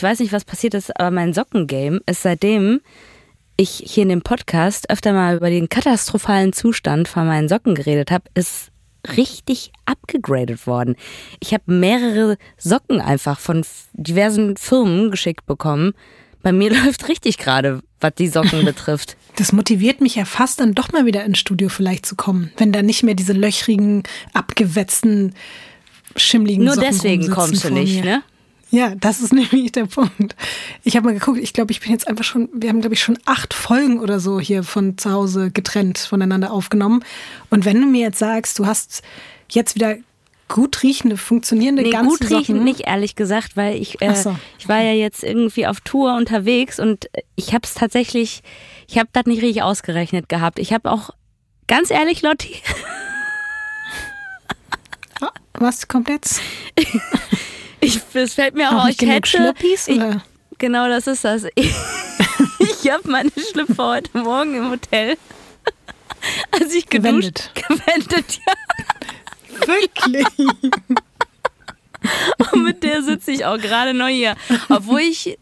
ich weiß nicht, was passiert ist, aber mein Sockengame ist seitdem ich hier in dem Podcast öfter mal über den katastrophalen Zustand von meinen Socken geredet habe, ist richtig abgegradet worden. Ich habe mehrere Socken einfach von diversen Firmen geschickt bekommen. Bei mir läuft richtig gerade, was die Socken betrifft. Das motiviert mich ja fast dann doch mal wieder ins Studio vielleicht zu kommen, wenn da nicht mehr diese löchrigen, abgewetzten, schimmligen Nur Socken deswegen kommst du nicht, ne? Ja, das ist nämlich der Punkt. Ich habe mal geguckt, ich glaube, ich bin jetzt einfach schon, wir haben, glaube ich, schon acht Folgen oder so hier von zu Hause getrennt voneinander aufgenommen. Und wenn du mir jetzt sagst, du hast jetzt wieder gut riechende, funktionierende Nee, ganze gut riechen Socken. nicht, ehrlich gesagt, weil ich, äh, so. ich war ja jetzt irgendwie auf Tour unterwegs und ich habe es tatsächlich, ich habe das nicht richtig ausgerechnet gehabt. Ich habe auch, ganz ehrlich, Lotti, Was kommt jetzt? ich, es fällt mir Auch auch, nicht ich hätte, ich, oder? genau das ist das. Ich, ich habe meine Schlüpfer heute Morgen im Hotel, als ich geduscht, gewendet, ja. Wirklich? Und mit der sitze ich auch gerade neu hier. Obwohl ich,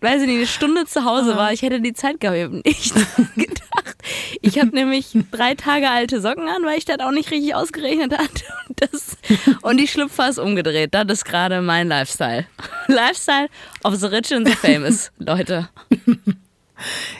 weiß ich nicht, eine Stunde zu Hause war. Ich hätte die Zeit gehabt. Nicht. Ich habe nämlich drei Tage alte Socken an, weil ich das auch nicht richtig ausgerechnet hatte. Und, das, und die Schlüpfer ist umgedreht. Das ist gerade mein Lifestyle. Lifestyle of the rich and the famous, Leute.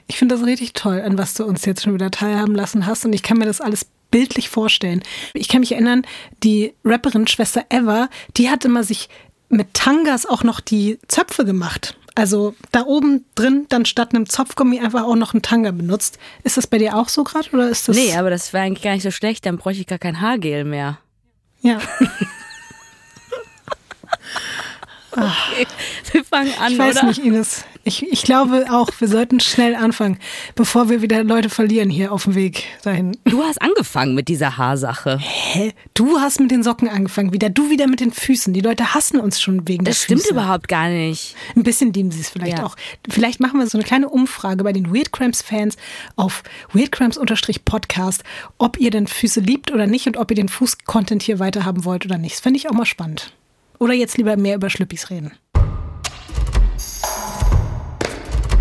Ich finde das richtig toll, an was du uns jetzt schon wieder teilhaben lassen hast. Und ich kann mir das alles bildlich vorstellen. Ich kann mich erinnern, die Rapperin Schwester Eva, die hat immer sich mit Tangas auch noch die Zöpfe gemacht. Also da oben drin dann statt einem Zopfgummi einfach auch noch einen Tanga benutzt. Ist das bei dir auch so gerade oder ist das? Nee, aber das wäre eigentlich gar nicht so schlecht. Dann bräuchte ich gar kein Haargel mehr. Ja. Okay, wir fangen an, Ich weiß oder? nicht, Ines. Ich, ich glaube auch, wir sollten schnell anfangen, bevor wir wieder Leute verlieren hier auf dem Weg dahin. Du hast angefangen mit dieser Haarsache. Hä? Du hast mit den Socken angefangen, wieder du wieder mit den Füßen. Die Leute hassen uns schon wegen der Das stimmt Füße. überhaupt gar nicht. Ein bisschen lieben sie es vielleicht Ja. auch. Vielleicht machen wir so eine kleine Umfrage bei den Weird Cramps Fans auf weirdcramps-podcast, ob ihr denn Füße liebt oder nicht und ob ihr den Fuß-Content hier weiterhaben wollt oder nicht. Das fände ich auch mal spannend. Oder jetzt lieber mehr über Schlüppis reden.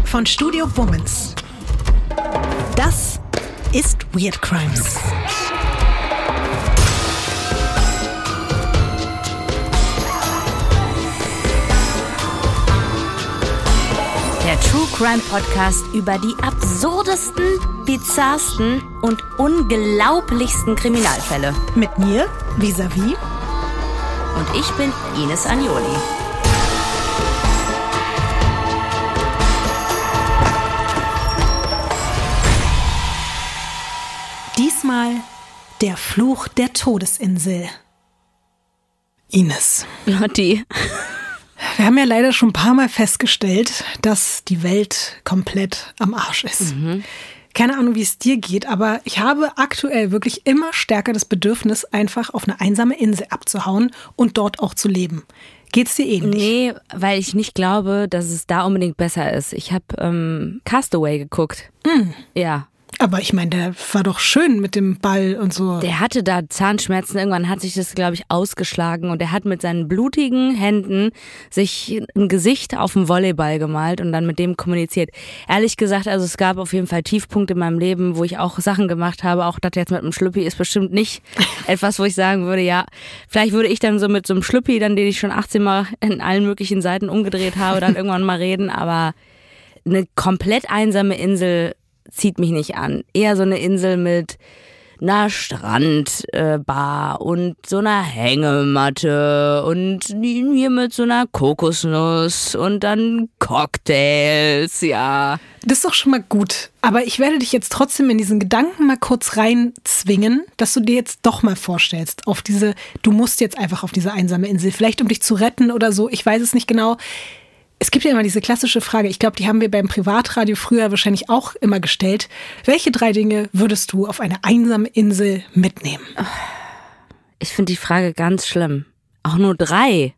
Von Studio Womans. Das ist Weird Crimes. Der True Crime Podcast über die absurdesten, bizarrsten und unglaublichsten Kriminalfälle. Mit mir, vis-à-vis. Und ich bin Ines Agnoli. Diesmal der Fluch der Todesinsel. Ines. Lotti. Wir haben ja leider schon ein paar Mal festgestellt, dass die Welt komplett am Arsch ist. Keine Ahnung, wie es dir geht, aber ich habe aktuell wirklich immer stärker das Bedürfnis, einfach auf eine einsame Insel abzuhauen und dort auch zu leben. Geht's dir ähnlich? Nee, weil ich nicht glaube, dass es da unbedingt besser ist. Ich habe ähm, Castaway geguckt. Ja. Aber ich meine, der war doch schön mit dem Ball und so. Der hatte da Zahnschmerzen. Irgendwann hat sich das, glaube ich, ausgeschlagen und er hat mit seinen blutigen Händen sich ein Gesicht auf dem Volleyball gemalt und dann mit dem kommuniziert. Ehrlich gesagt, also es gab auf jeden Fall Tiefpunkte in meinem Leben, wo ich auch Sachen gemacht habe. Auch das jetzt mit einem Schlüppi ist bestimmt nicht etwas, wo ich sagen würde, ja, vielleicht würde ich dann so mit so einem Schlüppi, dann den ich schon 18 Mal in allen möglichen Seiten umgedreht habe, dann irgendwann mal reden. Aber eine komplett einsame Insel zieht mich nicht an. Eher so eine Insel mit einer Strandbar äh, und so einer Hängematte und hier mit so einer Kokosnuss und dann Cocktails, ja. Das ist doch schon mal gut. Aber ich werde dich jetzt trotzdem in diesen Gedanken mal kurz reinzwingen, dass du dir jetzt doch mal vorstellst, auf diese, du musst jetzt einfach auf diese einsame Insel, vielleicht um dich zu retten oder so, ich weiß es nicht genau. Es gibt ja immer diese klassische Frage, ich glaube, die haben wir beim Privatradio früher wahrscheinlich auch immer gestellt. Welche drei Dinge würdest du auf eine einsame Insel mitnehmen? Ich finde die Frage ganz schlimm. Auch nur drei.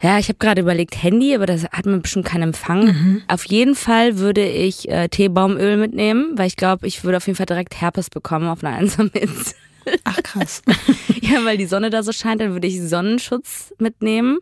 Ja, ich habe gerade überlegt, Handy, aber das hat man bestimmt keinen Empfang. Auf jeden Fall würde ich äh, Teebaumöl mitnehmen, weil ich glaube, ich würde auf jeden Fall direkt Herpes bekommen auf einer einsamen Insel. Ach krass. Ja, weil die Sonne da so scheint, dann würde ich Sonnenschutz mitnehmen.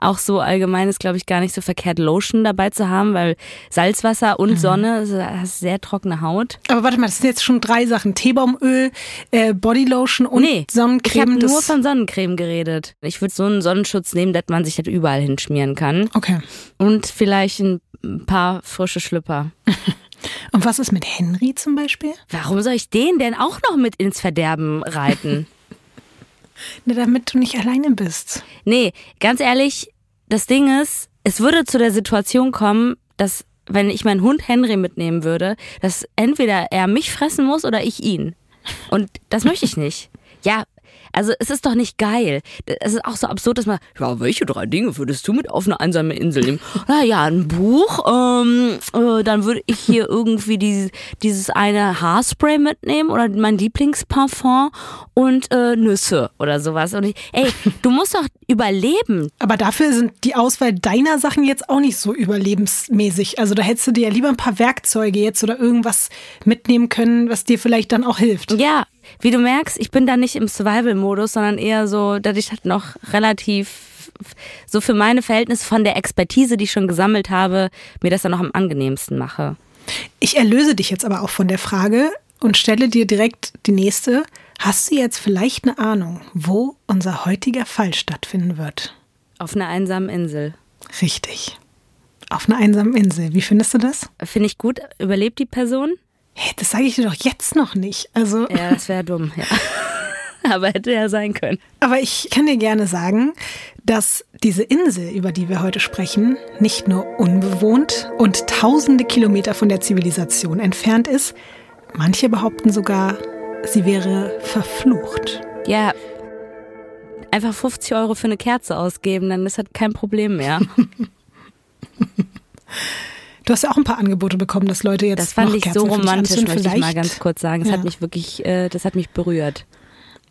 Auch so allgemein ist, glaube ich, gar nicht so verkehrt, Lotion dabei zu haben, weil Salzwasser und mhm. Sonne, also hast sehr trockene Haut. Aber warte mal, das sind jetzt schon drei Sachen. Teebaumöl, äh, Bodylotion und nee, Sonnencreme. Ich habe nur von Sonnencreme geredet. Ich würde so einen Sonnenschutz nehmen, dass man sich das überall hinschmieren kann. Okay. Und vielleicht ein paar frische Schlüpper. Und was ist mit Henry zum Beispiel? Warum soll ich den denn auch noch mit ins Verderben reiten? Na, damit du nicht alleine bist. Nee, ganz ehrlich, das Ding ist, es würde zu der Situation kommen, dass wenn ich meinen Hund Henry mitnehmen würde, dass entweder er mich fressen muss oder ich ihn. Und das möchte ich nicht. Ja, also es ist doch nicht geil. Es ist auch so absurd, dass man, ja, welche drei Dinge würdest du mit auf eine einsame Insel nehmen? Naja, ein Buch, ähm, äh, dann würde ich hier irgendwie die, dieses eine Haarspray mitnehmen oder mein Lieblingsparfum und äh, Nüsse oder sowas. Und ich, ey, du musst doch überleben. Aber dafür sind die Auswahl deiner Sachen jetzt auch nicht so überlebensmäßig. Also da hättest du dir ja lieber ein paar Werkzeuge jetzt oder irgendwas mitnehmen können, was dir vielleicht dann auch hilft. Ja, wie du merkst, ich bin da nicht im Survival-Modus, sondern eher so, dass ich halt noch relativ so für meine Verhältnisse von der Expertise, die ich schon gesammelt habe, mir das dann noch am angenehmsten mache. Ich erlöse dich jetzt aber auch von der Frage und stelle dir direkt die nächste. Hast du jetzt vielleicht eine Ahnung, wo unser heutiger Fall stattfinden wird? Auf einer einsamen Insel. Richtig. Auf einer einsamen Insel. Wie findest du das? Finde ich gut. Überlebt die Person? Hey, das sage ich dir doch jetzt noch nicht. Also ja, das wäre dumm, ja. Aber hätte ja sein können. Aber ich kann dir gerne sagen, dass diese Insel, über die wir heute sprechen, nicht nur unbewohnt und tausende Kilometer von der Zivilisation entfernt ist. Manche behaupten sogar, sie wäre verflucht. Ja, einfach 50 Euro für eine Kerze ausgeben, dann ist das kein Problem mehr. Du hast ja auch ein paar Angebote bekommen, dass Leute jetzt Das fand noch ich Kerzen so romantisch, möchte ich mal ganz kurz sagen. Das ja. hat mich wirklich, äh, das hat mich berührt.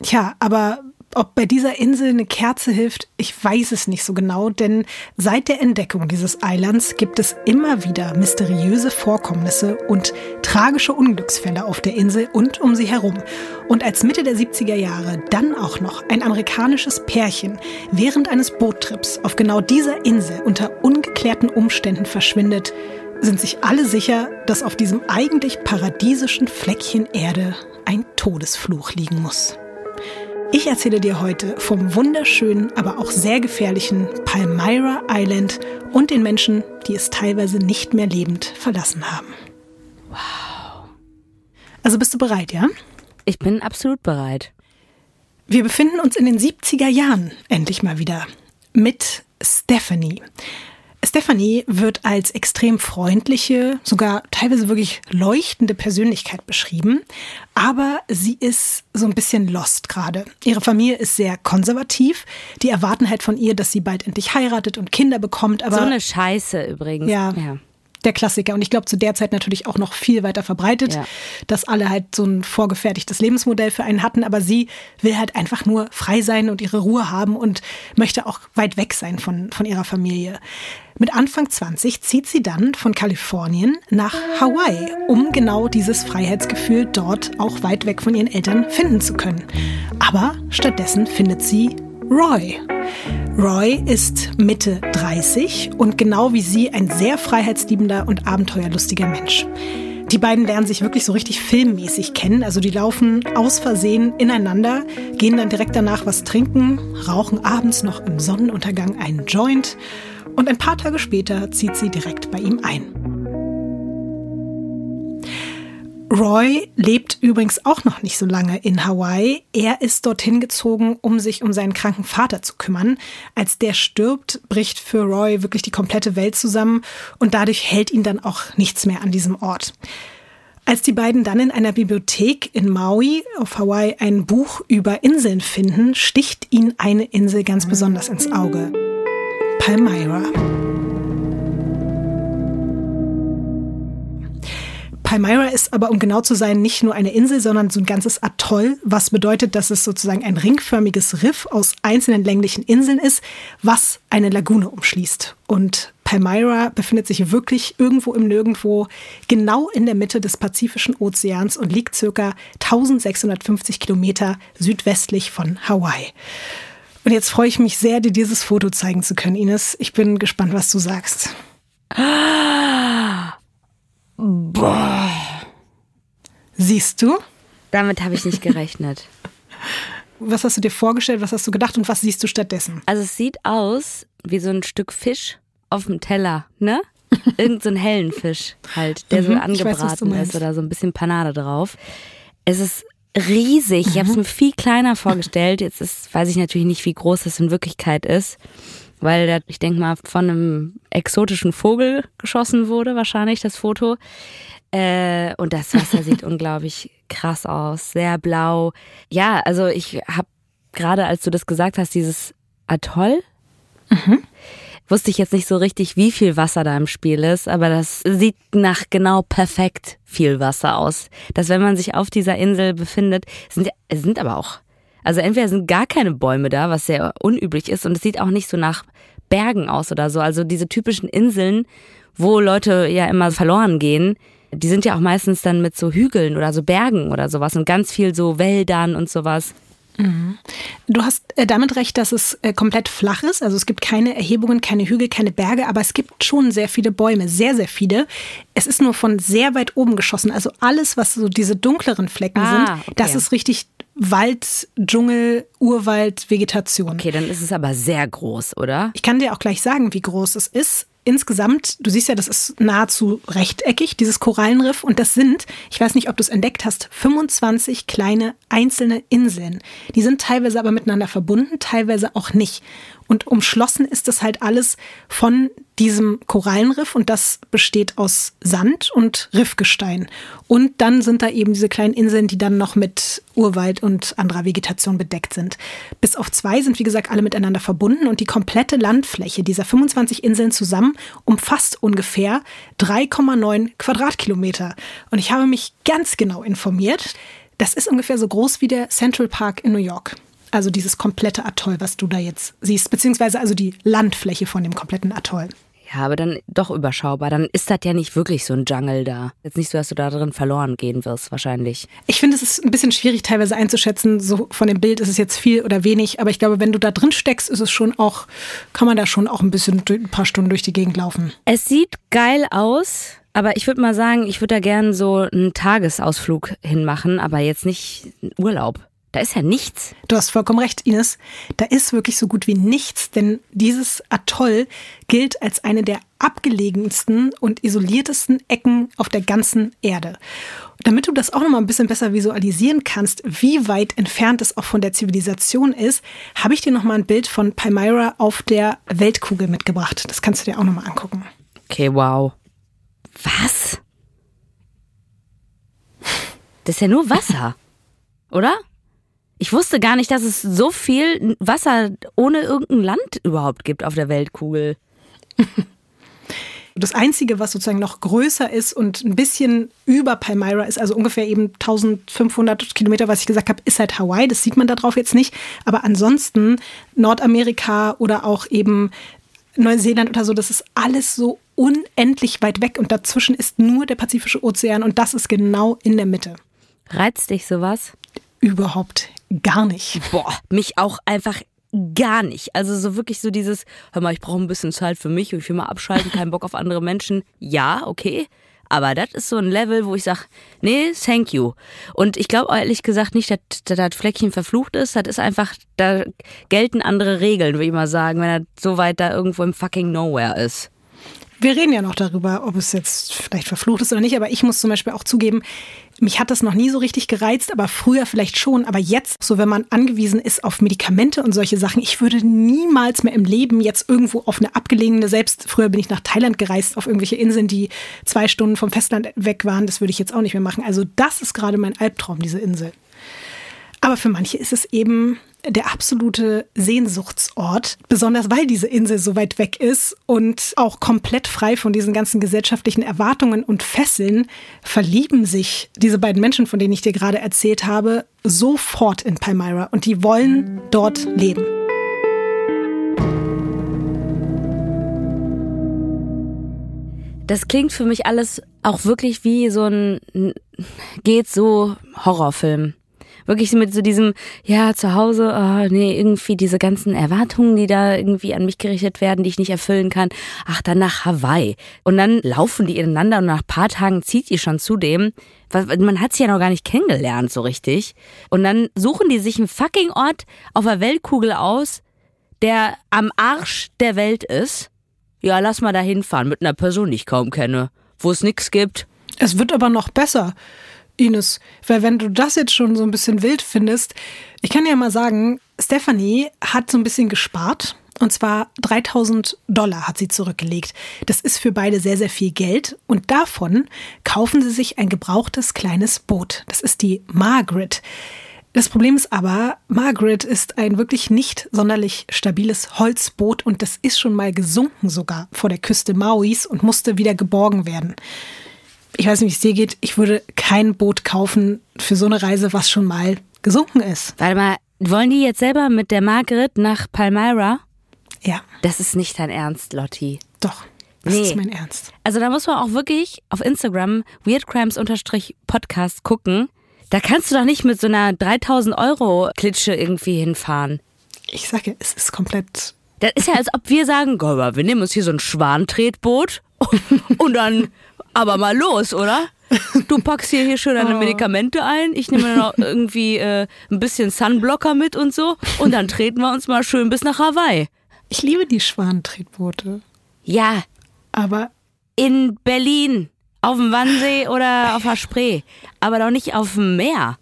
Tja, aber ob bei dieser Insel eine Kerze hilft, ich weiß es nicht so genau, denn seit der Entdeckung dieses Eilands gibt es immer wieder mysteriöse Vorkommnisse und tragische Unglücksfälle auf der Insel und um sie herum. Und als Mitte der 70er Jahre dann auch noch ein amerikanisches Pärchen während eines Boottrips auf genau dieser Insel unter ungeklärten Umständen verschwindet, sind sich alle sicher, dass auf diesem eigentlich paradiesischen Fleckchen Erde ein Todesfluch liegen muss. Ich erzähle dir heute vom wunderschönen, aber auch sehr gefährlichen Palmyra Island und den Menschen, die es teilweise nicht mehr lebend verlassen haben. Wow. Also bist du bereit, ja? Ich bin absolut bereit. Wir befinden uns in den 70er Jahren endlich mal wieder mit Stephanie. Stephanie wird als extrem freundliche, sogar teilweise wirklich leuchtende Persönlichkeit beschrieben, aber sie ist so ein bisschen lost gerade. Ihre Familie ist sehr konservativ. Die erwarten halt von ihr, dass sie bald endlich heiratet und Kinder bekommt. Aber so eine Scheiße übrigens. Ja. ja der Klassiker. Und ich glaube, zu der Zeit natürlich auch noch viel weiter verbreitet, ja. dass alle halt so ein vorgefertigtes Lebensmodell für einen hatten. Aber sie will halt einfach nur frei sein und ihre Ruhe haben und möchte auch weit weg sein von, von ihrer Familie. Mit Anfang 20 zieht sie dann von Kalifornien nach Hawaii, um genau dieses Freiheitsgefühl dort auch weit weg von ihren Eltern finden zu können. Aber stattdessen findet sie Roy. Roy ist Mitte 30 und genau wie sie ein sehr freiheitsliebender und abenteuerlustiger Mensch. Die beiden lernen sich wirklich so richtig filmmäßig kennen. Also die laufen aus Versehen ineinander, gehen dann direkt danach was trinken, rauchen abends noch im Sonnenuntergang einen Joint und ein paar Tage später zieht sie direkt bei ihm ein. Roy lebt übrigens auch noch nicht so lange in Hawaii. Er ist dorthin gezogen, um sich um seinen kranken Vater zu kümmern. Als der stirbt, bricht für Roy wirklich die komplette Welt zusammen und dadurch hält ihn dann auch nichts mehr an diesem Ort. Als die beiden dann in einer Bibliothek in Maui auf Hawaii ein Buch über Inseln finden, sticht ihnen eine Insel ganz besonders ins Auge. Palmyra. Palmyra ist aber, um genau zu sein, nicht nur eine Insel, sondern so ein ganzes Atoll, was bedeutet, dass es sozusagen ein ringförmiges Riff aus einzelnen länglichen Inseln ist, was eine Lagune umschließt. Und Palmyra befindet sich wirklich irgendwo im Nirgendwo, genau in der Mitte des Pazifischen Ozeans und liegt circa 1650 Kilometer südwestlich von Hawaii. Und jetzt freue ich mich sehr, dir dieses Foto zeigen zu können, Ines. Ich bin gespannt, was du sagst. Boah. Siehst du? Damit habe ich nicht gerechnet. was hast du dir vorgestellt, was hast du gedacht und was siehst du stattdessen? Also es sieht aus wie so ein Stück Fisch auf dem Teller, ne? Irgend so einen hellen Fisch halt, der so Mhm, weiß, angebraten meinst. ist oder so ein bisschen Panade drauf. Es ist riesig. Ich habe es Mhm. mir viel kleiner vorgestellt. Jetzt ist, weiß ich natürlich nicht, wie groß das in Wirklichkeit ist, weil der, ich denke mal, von einem exotischen Vogel geschossen wurde, wahrscheinlich das Foto. Äh, und das Wasser sieht unglaublich krass aus, sehr blau. Ja, also ich habe gerade, als du das gesagt hast, dieses Atoll, wusste ich jetzt nicht so richtig, wie viel Wasser da im Spiel ist, aber das sieht nach genau perfekt viel Wasser aus. Dass wenn man sich auf dieser Insel befindet, sind, es sind aber auch, also entweder sind gar keine Bäume da, was sehr unüblich ist, und es sieht auch nicht so nach Bergen aus oder so. Also diese typischen Inseln, wo Leute ja immer verloren gehen, die sind ja auch meistens dann mit so Hügeln oder so Bergen oder sowas und ganz viel so Wäldern und sowas. Du hast äh, damit recht, dass es äh, komplett flach ist. Also es gibt keine Erhebungen, keine Hügel, keine Berge, aber es gibt schon sehr viele Bäume, sehr, sehr viele. Es ist nur von sehr weit oben geschossen. Also alles, was so diese dunkleren Flecken Ah, sind, okay. das ist richtig Wald, Dschungel, Urwald, Vegetation. Okay, dann ist es aber sehr groß, oder? Ich kann dir auch gleich sagen, wie groß es ist. Insgesamt, du siehst ja, das ist nahezu rechteckig, dieses Korallenriff. Und das sind, ich weiß nicht, ob du es entdeckt hast, 25 kleine einzelne Inseln. Die sind teilweise aber miteinander verbunden, teilweise auch nicht. Und umschlossen ist das halt alles von diesem Korallenriff und das besteht aus Sand und Riffgestein. Und dann sind da eben diese kleinen Inseln, die dann noch mit Urwald und anderer Vegetation bedeckt sind. Bis auf zwei sind, wie gesagt, alle miteinander verbunden und die komplette Landfläche dieser 25 Inseln zusammen umfasst ungefähr 3,9 Quadratkilometer. Und ich habe mich ganz genau informiert. Das ist ungefähr so groß wie der Central Park in New York. Also dieses komplette Atoll, was du da jetzt siehst, beziehungsweise also die Landfläche von dem kompletten Atoll. Ja, aber dann doch überschaubar. Dann ist das ja nicht wirklich so ein Jungle da. Jetzt nicht so, dass du da drin verloren gehen wirst, wahrscheinlich. Ich finde, es ist ein bisschen schwierig teilweise einzuschätzen. So von dem Bild ist es jetzt viel oder wenig, aber ich glaube, wenn du da drin steckst, ist es schon auch, kann man da schon auch ein bisschen durch- ein paar Stunden durch die Gegend laufen. Es sieht geil aus, aber ich würde mal sagen, ich würde da gern so einen Tagesausflug hinmachen, aber jetzt nicht einen Urlaub. Da ist ja nichts. Du hast vollkommen recht, Ines. Da ist wirklich so gut wie nichts, denn dieses Atoll gilt als eine der abgelegensten und isoliertesten Ecken auf der ganzen Erde. Damit du das auch noch mal ein bisschen besser visualisieren kannst, wie weit entfernt es auch von der Zivilisation ist, habe ich dir noch mal ein Bild von Palmyra auf der Weltkugel mitgebracht. Das kannst du dir auch noch mal angucken. Okay, wow. Was? Das ist ja nur Wasser, oder? Ich wusste gar nicht, dass es so viel Wasser ohne irgendein Land überhaupt gibt auf der Weltkugel. Das Einzige, was sozusagen noch größer ist und ein bisschen über Palmyra ist, also ungefähr eben 1500 Kilometer, was ich gesagt habe, ist halt Hawaii. Das sieht man da drauf jetzt nicht. Aber ansonsten Nordamerika oder auch eben Neuseeland oder so, das ist alles so unendlich weit weg. Und dazwischen ist nur der Pazifische Ozean und das ist genau in der Mitte. Reizt dich sowas? Überhaupt gar nicht. Boah, mich auch einfach gar nicht. Also so wirklich so dieses, hör mal, ich brauche ein bisschen Zeit für mich und ich will mal abschalten, keinen Bock auf andere Menschen. Ja, okay. Aber das ist so ein Level, wo ich sage, nee, thank you. Und ich glaube ehrlich gesagt nicht, dass das Fleckchen verflucht ist. Das ist einfach, da gelten andere Regeln, würde ich mal sagen, wenn er so weit da irgendwo im fucking Nowhere ist. Wir reden ja noch darüber, ob es jetzt vielleicht verflucht ist oder nicht, aber ich muss zum Beispiel auch zugeben, mich hat das noch nie so richtig gereizt, aber früher vielleicht schon. Aber jetzt, so wenn man angewiesen ist auf Medikamente und solche Sachen, ich würde niemals mehr im Leben jetzt irgendwo auf eine abgelegene, selbst früher bin ich nach Thailand gereist, auf irgendwelche Inseln, die zwei Stunden vom Festland weg waren, das würde ich jetzt auch nicht mehr machen. Also das ist gerade mein Albtraum, diese Insel. Aber für manche ist es eben der absolute Sehnsuchtsort, besonders weil diese Insel so weit weg ist und auch komplett frei von diesen ganzen gesellschaftlichen Erwartungen und Fesseln, verlieben sich diese beiden Menschen, von denen ich dir gerade erzählt habe, sofort in Palmyra und die wollen dort leben. Das klingt für mich alles auch wirklich wie so ein geht so Horrorfilm. Wirklich mit so diesem, ja, zu Hause, oh, nee, irgendwie diese ganzen Erwartungen, die da irgendwie an mich gerichtet werden, die ich nicht erfüllen kann. Ach, dann nach Hawaii. Und dann laufen die ineinander und nach ein paar Tagen zieht die schon zu dem. Man hat sie ja noch gar nicht kennengelernt so richtig. Und dann suchen die sich einen fucking Ort auf der Weltkugel aus, der am Arsch der Welt ist. Ja, lass mal da hinfahren mit einer Person, die ich kaum kenne, wo es nichts gibt. Es wird aber noch besser. Ines, weil wenn du das jetzt schon so ein bisschen wild findest, ich kann ja mal sagen, Stephanie hat so ein bisschen gespart. Und zwar 3000 Dollar hat sie zurückgelegt. Das ist für beide sehr, sehr viel Geld. Und davon kaufen sie sich ein gebrauchtes kleines Boot. Das ist die Margaret. Das Problem ist aber, Margaret ist ein wirklich nicht sonderlich stabiles Holzboot und das ist schon mal gesunken sogar vor der Küste Mauis und musste wieder geborgen werden ich weiß nicht, wie es dir geht, ich würde kein Boot kaufen für so eine Reise, was schon mal gesunken ist. Warte mal, wollen die jetzt selber mit der Margaret nach Palmyra? Ja. Das ist nicht dein Ernst, Lotti. Doch. Das nee. ist mein Ernst. Also da muss man auch wirklich auf Instagram weirdcrimes-podcast gucken. Da kannst du doch nicht mit so einer 3000 Euro Klitsche irgendwie hinfahren. Ich sage, es ist komplett. Das ist ja, als ob wir sagen, wir nehmen uns hier so ein Schwantretboot und dann aber mal los, oder? Du packst hier, hier schön deine oh. Medikamente ein, ich nehme noch irgendwie äh, ein bisschen Sunblocker mit und so und dann treten wir uns mal schön bis nach Hawaii. Ich liebe die Schwanentretboote. Ja. Aber in Berlin, auf dem Wannsee oder auf der Spree, aber doch nicht auf dem Meer.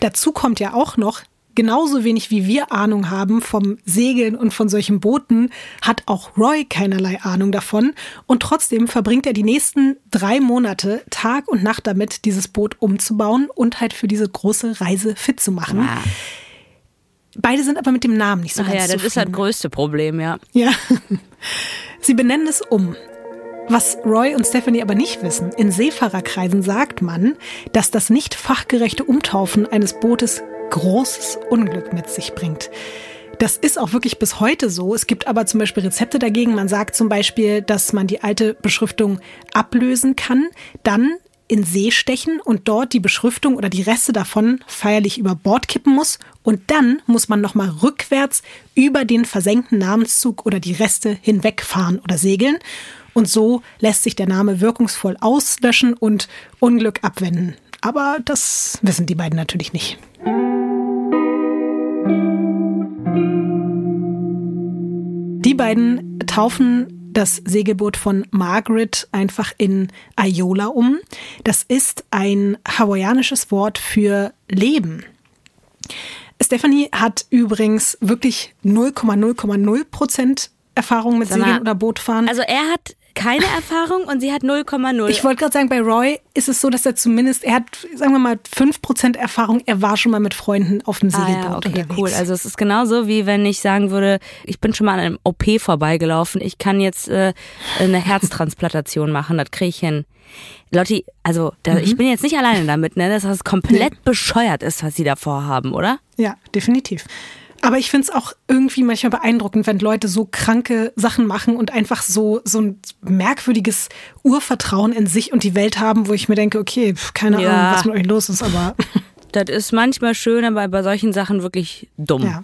Dazu kommt ja auch noch, genauso wenig wie wir Ahnung haben vom Segeln und von solchen Booten, hat auch Roy keinerlei Ahnung davon. Und trotzdem verbringt er die nächsten drei Monate Tag und Nacht damit, dieses Boot umzubauen und halt für diese große Reise fit zu machen. Ja. Beide sind aber mit dem Namen nicht so Ach ganz ja, das zufrieden. ist halt das größte Problem, ja. Ja. Sie benennen es um. Was Roy und Stephanie aber nicht wissen, in Seefahrerkreisen sagt man, dass das nicht fachgerechte Umtaufen eines Bootes großes Unglück mit sich bringt. Das ist auch wirklich bis heute so. Es gibt aber zum Beispiel Rezepte dagegen. Man sagt zum Beispiel, dass man die alte Beschriftung ablösen kann, dann in See stechen und dort die Beschriftung oder die Reste davon feierlich über Bord kippen muss. Und dann muss man nochmal rückwärts über den versenkten Namenszug oder die Reste hinwegfahren oder segeln. Und so lässt sich der Name wirkungsvoll auslöschen und Unglück abwenden. Aber das wissen die beiden natürlich nicht. Die beiden taufen das Segelboot von Margaret einfach in Ayola um. Das ist ein hawaiianisches Wort für Leben. Stephanie hat übrigens wirklich 0,0,0 Prozent Erfahrung mit Segeln oder Bootfahren. Also er hat keine Erfahrung und sie hat 0,0. Ich wollte gerade sagen, bei Roy ist es so, dass er zumindest, er hat, sagen wir mal, 5% Erfahrung. Er war schon mal mit Freunden auf dem Segelboot ah, ja, okay, unterwegs. cool. Also es ist genauso, wie wenn ich sagen würde, ich bin schon mal an einem OP vorbeigelaufen. Ich kann jetzt äh, eine Herztransplantation machen. Das kriege ich hin. Lotti, also da, mhm. ich bin jetzt nicht alleine damit, ne, dass das komplett nee. bescheuert ist, was sie da vorhaben, oder? Ja, definitiv. Aber ich finde es auch irgendwie manchmal beeindruckend, wenn Leute so kranke Sachen machen und einfach so, so ein merkwürdiges Urvertrauen in sich und die Welt haben, wo ich mir denke, okay, keine ja. Ahnung, was mit euch los ist, aber. Das ist manchmal schön, aber bei solchen Sachen wirklich dumm. Ja.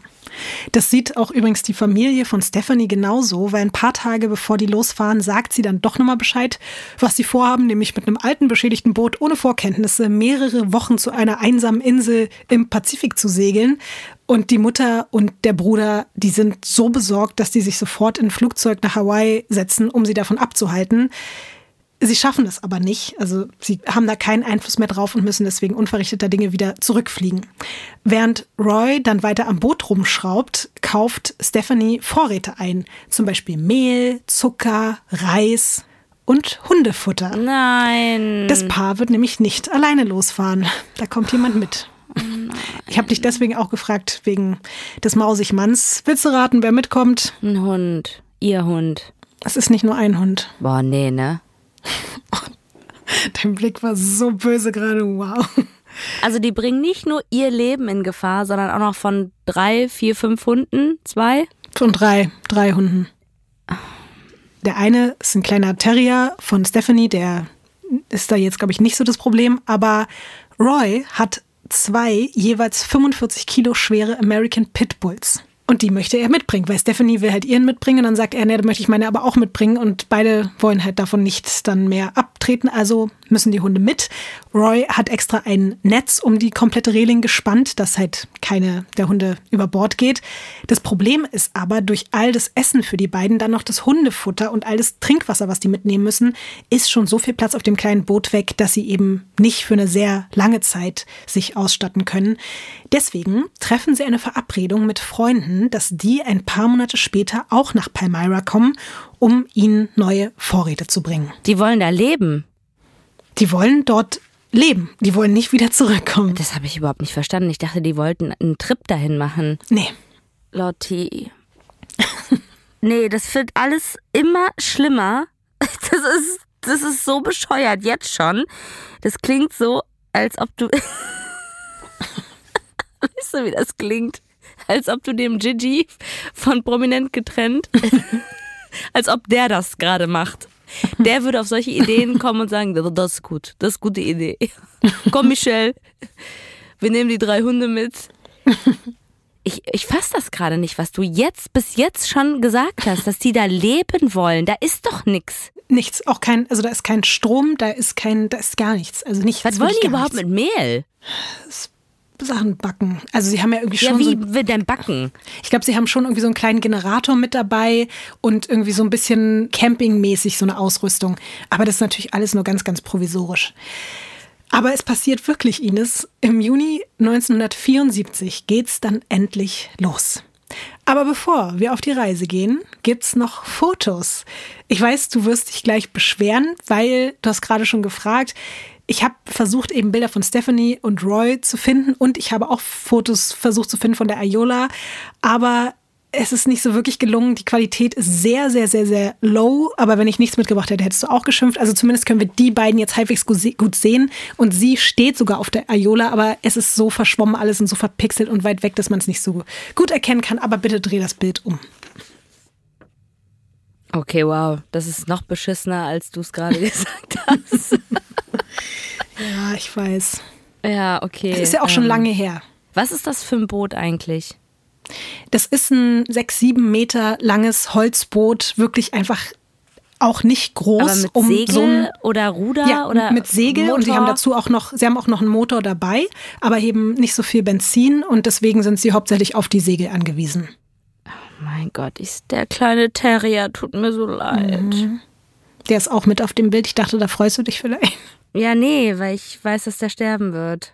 Das sieht auch übrigens die Familie von Stephanie genauso, weil ein paar Tage bevor die losfahren, sagt sie dann doch nochmal Bescheid, was sie vorhaben, nämlich mit einem alten beschädigten Boot ohne Vorkenntnisse mehrere Wochen zu einer einsamen Insel im Pazifik zu segeln. Und die Mutter und der Bruder, die sind so besorgt, dass die sich sofort in ein Flugzeug nach Hawaii setzen, um sie davon abzuhalten. Sie schaffen es aber nicht. Also sie haben da keinen Einfluss mehr drauf und müssen deswegen unverrichteter Dinge wieder zurückfliegen. Während Roy dann weiter am Boot rumschraubt, kauft Stephanie Vorräte ein. Zum Beispiel Mehl, Zucker, Reis und Hundefutter. Nein. Das Paar wird nämlich nicht alleine losfahren. Da kommt jemand mit. Ich habe dich deswegen auch gefragt, wegen des Mausigmanns. Willst du raten, wer mitkommt? Ein Hund. Ihr Hund. Es ist nicht nur ein Hund. Boah, nee, ne? Dein Blick war so böse gerade, wow. Also die bringen nicht nur ihr Leben in Gefahr, sondern auch noch von drei, vier, fünf Hunden, zwei? Von drei, drei Hunden. Der eine ist ein kleiner Terrier von Stephanie, der ist da jetzt, glaube ich, nicht so das Problem, aber Roy hat zwei jeweils 45 Kilo schwere American Pitbulls. Und die möchte er mitbringen, weil Stephanie will halt ihren mitbringen. Und dann sagt er, nee, da möchte ich meine aber auch mitbringen. Und beide wollen halt davon nicht dann mehr abtreten, also müssen die Hunde mit. Roy hat extra ein Netz um die komplette Reling gespannt, dass halt keine der Hunde über Bord geht. Das Problem ist aber, durch all das Essen für die beiden, dann noch das Hundefutter und all das Trinkwasser, was die mitnehmen müssen, ist schon so viel Platz auf dem kleinen Boot weg, dass sie eben nicht für eine sehr lange Zeit sich ausstatten können. Deswegen treffen sie eine Verabredung mit Freunden, dass die ein paar Monate später auch nach Palmyra kommen, um ihnen neue Vorräte zu bringen. Die wollen da leben. Die wollen dort leben. Die wollen nicht wieder zurückkommen. Das habe ich überhaupt nicht verstanden. Ich dachte, die wollten einen Trip dahin machen. Nee. Lotti. nee, das wird alles immer schlimmer. Das ist, das ist so bescheuert jetzt schon. Das klingt so, als ob du. weißt du, wie das klingt? Als ob du dem Gigi von Prominent getrennt, als ob der das gerade macht. Der würde auf solche Ideen kommen und sagen, das ist gut, das ist eine gute Idee. Komm, Michelle, wir nehmen die drei Hunde mit. Ich, ich fasse das gerade nicht, was du jetzt bis jetzt schon gesagt hast, dass die da leben wollen. Da ist doch nichts. Nichts, auch kein, also da ist kein Strom, da ist kein, da ist gar nichts. Also nicht. Was wollen die überhaupt nichts. mit Mehl? Sachen backen. Also sie haben ja irgendwie schon. Ja, wie so, will denn backen? Ich glaube, sie haben schon irgendwie so einen kleinen Generator mit dabei und irgendwie so ein bisschen campingmäßig so eine Ausrüstung. Aber das ist natürlich alles nur ganz, ganz provisorisch. Aber es passiert wirklich, Ines. Im Juni 1974 geht's dann endlich los. Aber bevor wir auf die Reise gehen, gibt's noch Fotos. Ich weiß, du wirst dich gleich beschweren, weil du hast gerade schon gefragt, ich habe versucht, eben Bilder von Stephanie und Roy zu finden und ich habe auch Fotos versucht zu finden von der Ayola, aber es ist nicht so wirklich gelungen. Die Qualität ist sehr, sehr, sehr, sehr low. Aber wenn ich nichts mitgebracht hätte, hättest du auch geschimpft. Also zumindest können wir die beiden jetzt halbwegs gut sehen. Und sie steht sogar auf der Ayola, aber es ist so verschwommen alles und so verpixelt und weit weg, dass man es nicht so gut erkennen kann. Aber bitte dreh das Bild um. Okay, wow. Das ist noch beschissener, als du es gerade gesagt hast. Ja, ich weiß. Ja, okay. Das ist ja auch schon ähm, lange her. Was ist das für ein Boot eigentlich? Das ist ein sechs, sieben Meter langes Holzboot, wirklich einfach auch nicht groß. Aber mit um Segel so ein, oder Ruder ja, oder mit Segel Motor? und sie haben dazu auch noch, sie haben auch noch einen Motor dabei, aber eben nicht so viel Benzin und deswegen sind sie hauptsächlich auf die Segel angewiesen. Oh mein Gott, ist der kleine Terrier, tut mir so leid. Mhm. Der ist auch mit auf dem Bild. Ich dachte, da freust du dich vielleicht. Ja, nee, weil ich weiß, dass der sterben wird.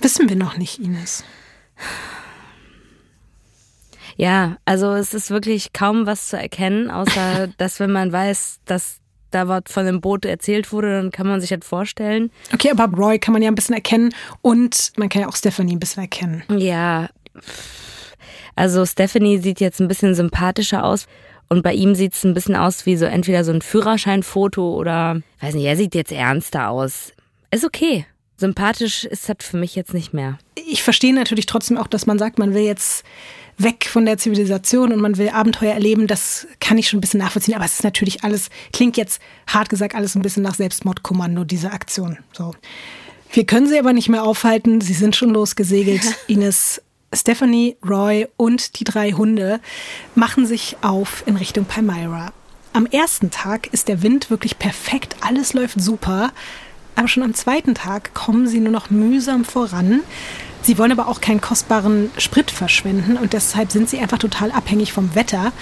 Wissen wir noch nicht, Ines. Ja, also es ist wirklich kaum was zu erkennen, außer dass wenn man weiß, dass da was von dem Boot erzählt wurde, dann kann man sich das vorstellen. Okay, aber Roy kann man ja ein bisschen erkennen und man kann ja auch Stephanie ein bisschen erkennen. Ja, also Stephanie sieht jetzt ein bisschen sympathischer aus. Und bei ihm sieht es ein bisschen aus wie so entweder so ein Führerscheinfoto oder, weiß nicht, er sieht jetzt ernster aus. Ist okay. Sympathisch ist das für mich jetzt nicht mehr. Ich verstehe natürlich trotzdem auch, dass man sagt, man will jetzt weg von der Zivilisation und man will Abenteuer erleben. Das kann ich schon ein bisschen nachvollziehen. Aber es ist natürlich alles, klingt jetzt hart gesagt alles ein bisschen nach Selbstmordkommando, diese Aktion. So. Wir können sie aber nicht mehr aufhalten. Sie sind schon losgesegelt. Ines, Stephanie, Roy und die drei Hunde machen sich auf in Richtung Palmyra. Am ersten Tag ist der Wind wirklich perfekt, alles läuft super. Aber schon am zweiten Tag kommen sie nur noch mühsam voran. Sie wollen aber auch keinen kostbaren Sprit verschwenden und deshalb sind sie einfach total abhängig vom Wetter.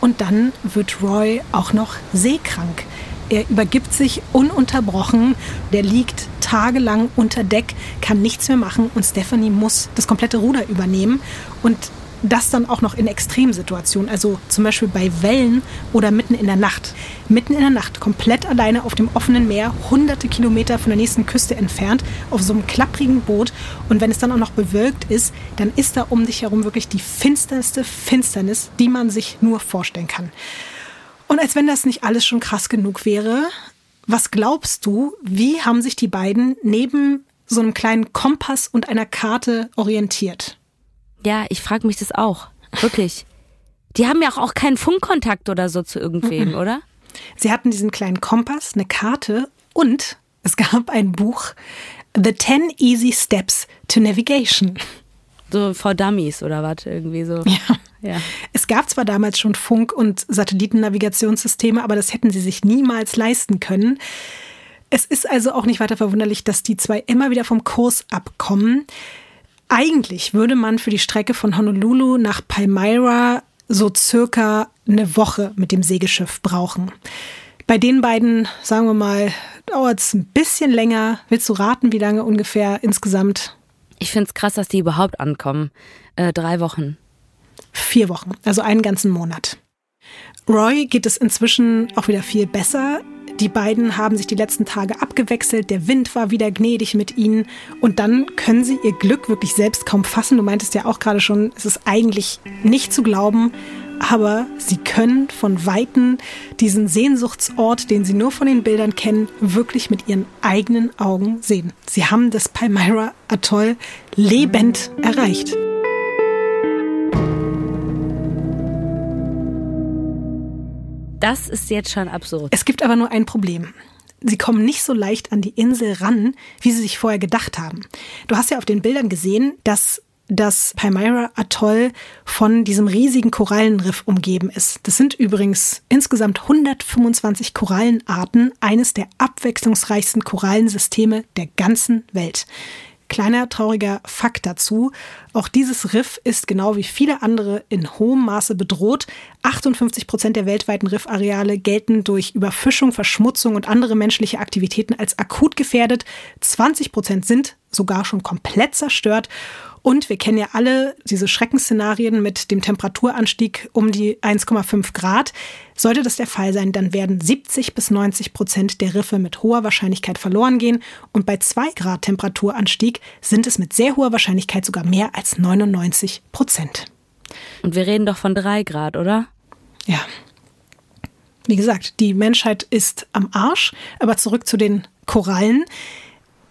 Und dann wird Roy auch noch seekrank. Er übergibt sich ununterbrochen. Der liegt tagelang unter Deck, kann nichts mehr machen und Stephanie muss das komplette Ruder übernehmen. Und das dann auch noch in Extremsituationen, also zum Beispiel bei Wellen oder mitten in der Nacht. Mitten in der Nacht, komplett alleine auf dem offenen Meer, hunderte Kilometer von der nächsten Küste entfernt, auf so einem klapprigen Boot. Und wenn es dann auch noch bewölkt ist, dann ist da um dich herum wirklich die finsterste Finsternis, die man sich nur vorstellen kann. Und als wenn das nicht alles schon krass genug wäre, was glaubst du, wie haben sich die beiden neben so einem kleinen Kompass und einer Karte orientiert? Ja, ich frage mich das auch. Wirklich. Die haben ja auch keinen Funkkontakt oder so zu irgendwem, mhm. oder? Sie hatten diesen kleinen Kompass, eine Karte und es gab ein Buch The 10 Easy Steps to Navigation. So vor Dummies oder was irgendwie so. Ja. ja. Es gab zwar damals schon Funk- und Satellitennavigationssysteme, aber das hätten sie sich niemals leisten können. Es ist also auch nicht weiter verwunderlich, dass die zwei immer wieder vom Kurs abkommen. Eigentlich würde man für die Strecke von Honolulu nach Palmyra so circa eine Woche mit dem Segelschiff brauchen. Bei den beiden, sagen wir mal, dauert es ein bisschen länger. Willst du raten, wie lange ungefähr insgesamt? Ich finde es krass, dass die überhaupt ankommen. Äh, drei Wochen. Vier Wochen, also einen ganzen Monat. Roy geht es inzwischen auch wieder viel besser. Die beiden haben sich die letzten Tage abgewechselt, der Wind war wieder gnädig mit ihnen und dann können sie ihr Glück wirklich selbst kaum fassen. Du meintest ja auch gerade schon, es ist eigentlich nicht zu glauben, aber sie können von Weitem diesen Sehnsuchtsort, den sie nur von den Bildern kennen, wirklich mit ihren eigenen Augen sehen. Sie haben das Palmyra Atoll lebend erreicht. Das ist jetzt schon absurd. Es gibt aber nur ein Problem. Sie kommen nicht so leicht an die Insel ran, wie sie sich vorher gedacht haben. Du hast ja auf den Bildern gesehen, dass das Palmyra Atoll von diesem riesigen Korallenriff umgeben ist. Das sind übrigens insgesamt 125 Korallenarten, eines der abwechslungsreichsten Korallensysteme der ganzen Welt. Kleiner trauriger Fakt dazu. Auch dieses Riff ist genau wie viele andere in hohem Maße bedroht. 58 Prozent der weltweiten Riffareale gelten durch Überfischung, Verschmutzung und andere menschliche Aktivitäten als akut gefährdet. 20 Prozent sind sogar schon komplett zerstört. Und wir kennen ja alle diese Schreckensszenarien mit dem Temperaturanstieg um die 1,5 Grad. Sollte das der Fall sein, dann werden 70 bis 90 Prozent der Riffe mit hoher Wahrscheinlichkeit verloren gehen. Und bei 2 Grad Temperaturanstieg sind es mit sehr hoher Wahrscheinlichkeit sogar mehr als 99 Prozent. Und wir reden doch von 3 Grad, oder? Ja. Wie gesagt, die Menschheit ist am Arsch, aber zurück zu den Korallen.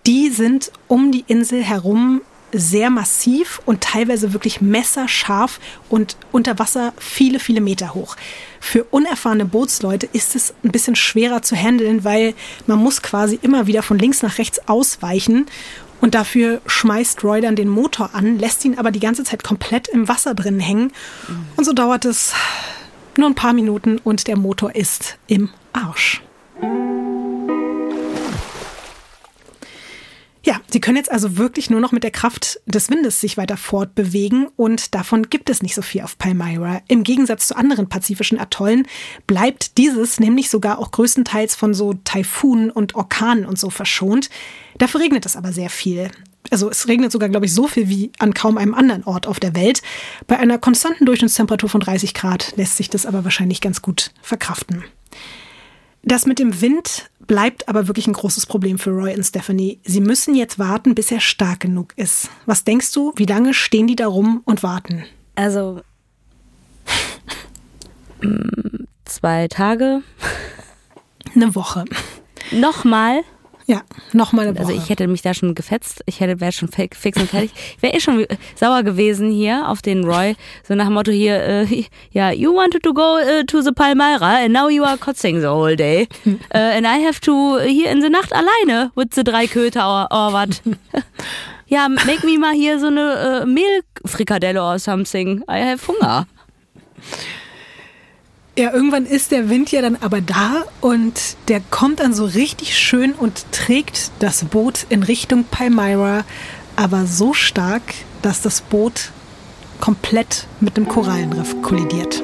Die sind um die Insel herum sehr massiv und teilweise wirklich messerscharf und unter Wasser viele, viele Meter hoch. Für unerfahrene Bootsleute ist es ein bisschen schwerer zu handeln, weil man muss quasi immer wieder von links nach rechts ausweichen und dafür schmeißt Roy dann den Motor an, lässt ihn aber die ganze Zeit komplett im Wasser drin hängen. Und so dauert es nur ein paar Minuten und der Motor ist im Arsch. Ja, sie können jetzt also wirklich nur noch mit der Kraft des Windes sich weiter fortbewegen und davon gibt es nicht so viel auf Palmyra. Im Gegensatz zu anderen pazifischen Atollen bleibt dieses nämlich sogar auch größtenteils von so Taifunen und Orkanen und so verschont. Dafür regnet es aber sehr viel. Also es regnet sogar, glaube ich, so viel wie an kaum einem anderen Ort auf der Welt. Bei einer konstanten Durchschnittstemperatur von 30 Grad lässt sich das aber wahrscheinlich ganz gut verkraften. Das mit dem Wind bleibt aber wirklich ein großes Problem für Roy und Stephanie. Sie müssen jetzt warten, bis er stark genug ist. Was denkst du, wie lange stehen die da rum und warten? Also mm, zwei Tage. Eine Woche. Nochmal? Ja, nochmal eine Woche. Also ich hätte mich da schon gefetzt. Ich hätte wäre schon fix und fertig. Ich wäre eh schon sauer gewesen hier auf den Roy. So nach dem Motto hier, äh, ja, you wanted to go uh, to the Palmyra and now you are kotzing the whole day. Uh, and I have to hier in the Nacht alleine with the drei Köter or, or what. ja, make me mal hier so eine uh, Mehlfrikadelle or something. I have Hunger. Ja, irgendwann ist der Wind ja dann aber da und der kommt dann so richtig schön und trägt das Boot in Richtung Palmyra, aber so stark, dass das Boot komplett mit dem Korallenriff kollidiert.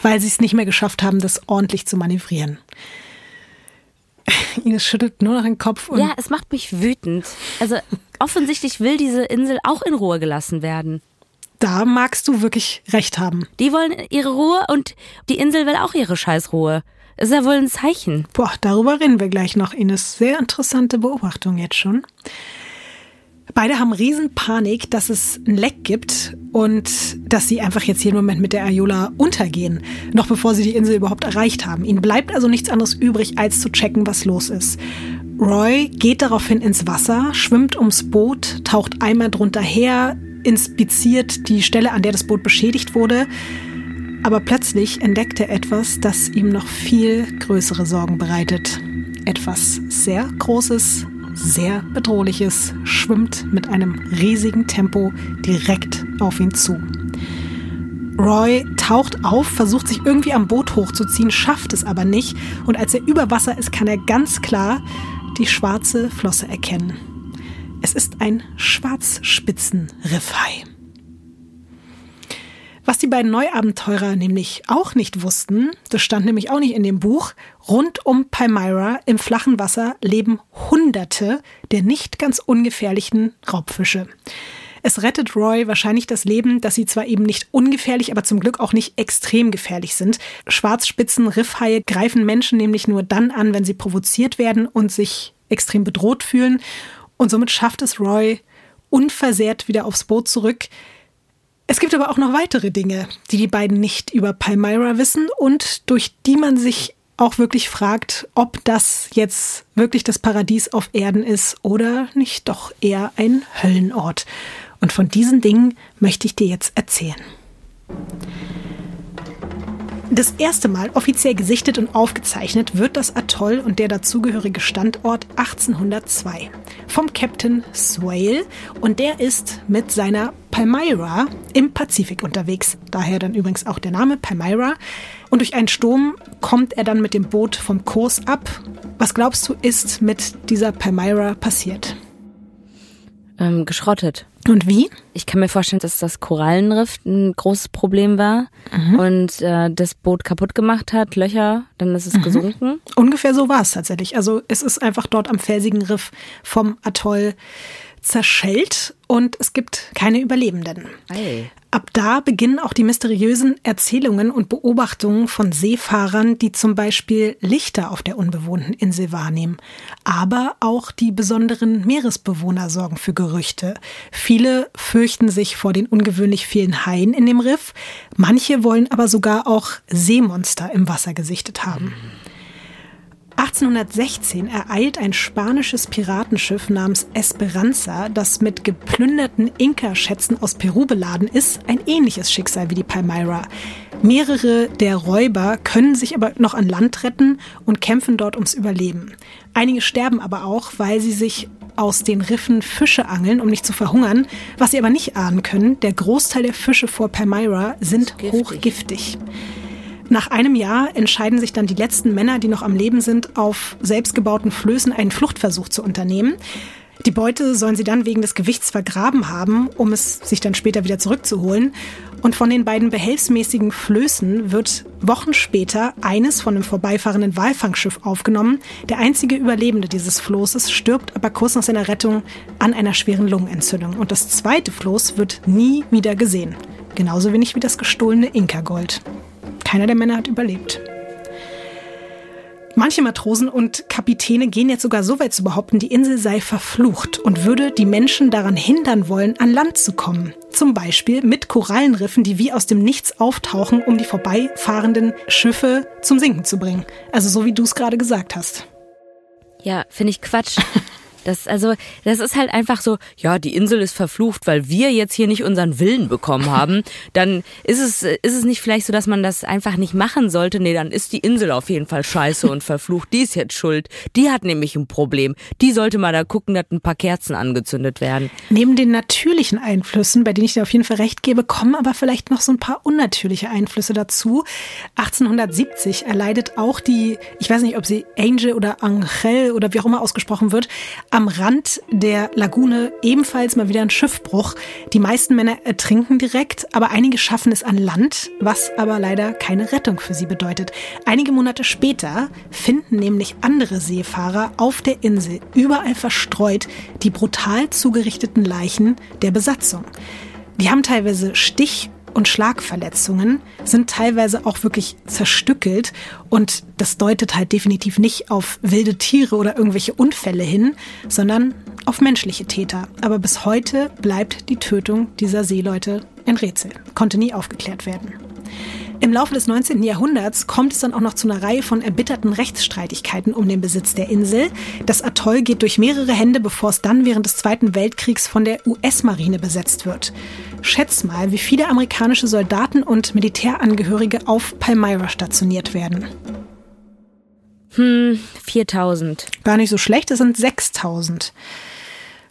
Weil sie es nicht mehr geschafft haben, das ordentlich zu manövrieren. Ines schüttelt nur noch den Kopf. ja, es macht mich wütend. Also offensichtlich will diese Insel auch in Ruhe gelassen werden da magst du wirklich recht haben. Die wollen ihre Ruhe und die Insel will auch ihre Scheißruhe. Ist ja wohl ein Zeichen. Boah, darüber reden wir gleich noch, Ines. Sehr interessante Beobachtung jetzt schon. Beide haben Riesenpanik, dass es ein Leck gibt und dass sie einfach jetzt jeden Moment mit der Ayola untergehen, noch bevor sie die Insel überhaupt erreicht haben. Ihnen bleibt also nichts anderes übrig, als zu checken, was los ist. Roy geht daraufhin ins Wasser, schwimmt ums Boot, taucht einmal drunter her, inspiziert die Stelle, an der das Boot beschädigt wurde. Aber plötzlich entdeckt er etwas, das ihm noch viel größere Sorgen bereitet. Etwas sehr Großes sehr Bedrohliches schwimmt mit einem riesigen Tempo direkt auf ihn zu. Roy taucht auf, versucht sich irgendwie am Boot hochzuziehen, schafft es aber nicht und als er über Wasser ist, kann er ganz klar die schwarze Flosse erkennen. Es ist ein Schwarzspitzenriffhai. Was die beiden Neuabenteurer nämlich auch nicht wussten, das stand nämlich auch nicht in dem Buch, rund um Palmyra im flachen Wasser leben Hunderte der nicht ganz ungefährlichen Raubfische. Es rettet Roy wahrscheinlich das Leben, dass sie zwar eben nicht ungefährlich, aber zum Glück auch nicht extrem gefährlich sind. Schwarzspitzen Riffhaie greifen Menschen nämlich nur dann an, wenn sie provoziert werden und sich extrem bedroht fühlen. Und somit schafft es Roy unversehrt wieder aufs Boot zurück. Es gibt aber auch noch weitere Dinge, die die beiden nicht über Palmyra wissen und durch die man sich auch wirklich fragt, ob das jetzt wirklich das Paradies auf Erden ist oder nicht doch eher ein Höllenort. Und von diesen Dingen möchte ich dir jetzt erzählen. Das erste Mal offiziell gesichtet und aufgezeichnet wird das Atoll und der dazugehörige Standort 1802 vom Captain Swale und der ist mit seiner Palmyra im Pazifik unterwegs. Daher dann übrigens auch der Name Palmyra. Und durch einen Sturm kommt er dann mit dem Boot vom Kurs ab. Was glaubst du, ist mit dieser Palmyra passiert? Ähm, geschrottet. Und wie? Ich kann mir vorstellen, dass das Korallenriff ein großes Problem war mhm. und äh, das Boot kaputt gemacht hat, Löcher, dann ist es mhm. gesunken. Ungefähr so war es tatsächlich. Also es ist einfach dort am felsigen Riff vom Atoll zerschellt und es gibt keine Überlebenden. Hey. Ab da beginnen auch die mysteriösen Erzählungen und Beobachtungen von Seefahrern, die zum Beispiel Lichter auf der unbewohnten Insel wahrnehmen. Aber auch die besonderen Meeresbewohner sorgen für Gerüchte. Viele fürchten sich vor den ungewöhnlich vielen Haien in dem Riff. Manche wollen aber sogar auch Seemonster im Wasser gesichtet haben. 1816 ereilt ein spanisches Piratenschiff namens Esperanza, das mit geplünderten Inka-Schätzen aus Peru beladen ist, ein ähnliches Schicksal wie die Palmyra. Mehrere der Räuber können sich aber noch an Land retten und kämpfen dort ums Überleben. Einige sterben aber auch, weil sie sich aus den Riffen Fische angeln, um nicht zu verhungern. Was sie aber nicht ahnen können, der Großteil der Fische vor Palmyra sind giftig. hochgiftig. Nach einem Jahr entscheiden sich dann die letzten Männer, die noch am Leben sind, auf selbstgebauten Flößen einen Fluchtversuch zu unternehmen. Die Beute sollen sie dann wegen des Gewichts vergraben haben, um es sich dann später wieder zurückzuholen. Und von den beiden behelfsmäßigen Flößen wird Wochen später eines von einem vorbeifahrenden Walfangschiff aufgenommen. Der einzige Überlebende dieses Floßes stirbt aber kurz nach seiner Rettung an einer schweren Lungenentzündung. Und das zweite Floß wird nie wieder gesehen. Genauso wenig wie das gestohlene Inka-Gold. Keiner der Männer hat überlebt. Manche Matrosen und Kapitäne gehen jetzt sogar so weit zu behaupten, die Insel sei verflucht und würde die Menschen daran hindern wollen, an Land zu kommen. Zum Beispiel mit Korallenriffen, die wie aus dem Nichts auftauchen, um die vorbeifahrenden Schiffe zum Sinken zu bringen. Also so wie du es gerade gesagt hast. Ja, finde ich Quatsch. Das, also, das ist halt einfach so, ja, die Insel ist verflucht, weil wir jetzt hier nicht unseren Willen bekommen haben. Dann ist es, ist es nicht vielleicht so, dass man das einfach nicht machen sollte. Nee, dann ist die Insel auf jeden Fall scheiße und verflucht. Die ist jetzt schuld. Die hat nämlich ein Problem. Die sollte mal da gucken, dass ein paar Kerzen angezündet werden. Neben den natürlichen Einflüssen, bei denen ich dir auf jeden Fall recht gebe, kommen aber vielleicht noch so ein paar unnatürliche Einflüsse dazu. 1870 erleidet auch die, ich weiß nicht, ob sie Angel oder Angel oder wie auch immer ausgesprochen wird, am Rand der Lagune ebenfalls mal wieder ein Schiffbruch. Die meisten Männer ertrinken direkt, aber einige schaffen es an Land, was aber leider keine Rettung für sie bedeutet. Einige Monate später finden nämlich andere Seefahrer auf der Insel überall verstreut die brutal zugerichteten Leichen der Besatzung. Die haben teilweise Stich- und Schlagverletzungen sind teilweise auch wirklich zerstückelt und das deutet halt definitiv nicht auf wilde Tiere oder irgendwelche Unfälle hin, sondern auf menschliche Täter. Aber bis heute bleibt die Tötung dieser Seeleute ein Rätsel, konnte nie aufgeklärt werden. Im Laufe des 19. Jahrhunderts kommt es dann auch noch zu einer Reihe von erbitterten Rechtsstreitigkeiten um den Besitz der Insel. Das Atoll geht durch mehrere Hände, bevor es dann während des Zweiten Weltkriegs von der US-Marine besetzt wird. Schätz mal, wie viele amerikanische Soldaten und Militärangehörige auf Palmyra stationiert werden. Hm, 4000. Gar nicht so schlecht, es sind 6000.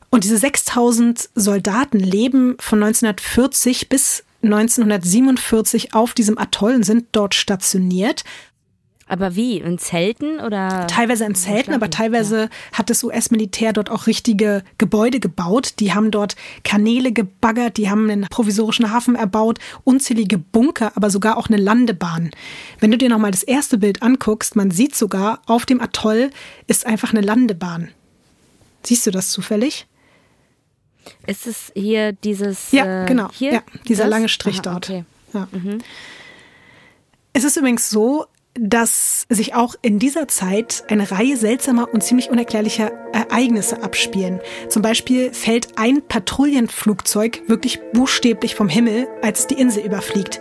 Und diese 6000 Soldaten leben von 1940 bis 1947 auf diesem Atoll und sind dort stationiert. Aber wie? In Zelten oder? Teilweise in Zelten, aber teilweise ja. hat das US-Militär dort auch richtige Gebäude gebaut. Die haben dort Kanäle gebaggert, die haben einen provisorischen Hafen erbaut, unzählige Bunker, aber sogar auch eine Landebahn. Wenn du dir nochmal das erste Bild anguckst, man sieht sogar, auf dem Atoll ist einfach eine Landebahn. Siehst du das zufällig? Ist es hier dieses. Ja, äh, genau. Hier? Ja, dieser das? lange Strich Aha, dort. okay. Ja. Mhm. Es ist übrigens so, dass sich auch in dieser Zeit eine Reihe seltsamer und ziemlich unerklärlicher Ereignisse abspielen. Zum Beispiel fällt ein Patrouillenflugzeug wirklich buchstäblich vom Himmel, als es die Insel überfliegt.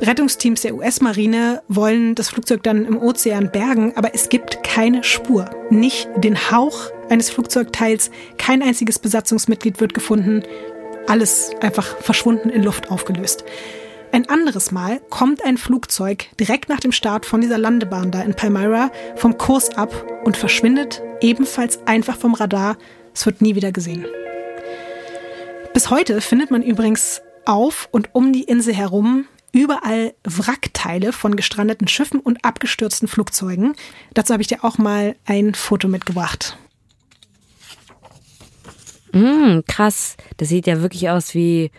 Rettungsteams der US-Marine wollen das Flugzeug dann im Ozean bergen, aber es gibt keine Spur. Nicht den Hauch eines Flugzeugteils, kein einziges Besatzungsmitglied wird gefunden. Alles einfach verschwunden in Luft aufgelöst. Ein anderes Mal kommt ein Flugzeug direkt nach dem Start von dieser Landebahn da in Palmyra vom Kurs ab und verschwindet ebenfalls einfach vom Radar. Es wird nie wieder gesehen. Bis heute findet man übrigens auf und um die Insel herum überall Wrackteile von gestrandeten Schiffen und abgestürzten Flugzeugen. Dazu habe ich dir auch mal ein Foto mitgebracht. Mm, krass. Das sieht ja wirklich aus wie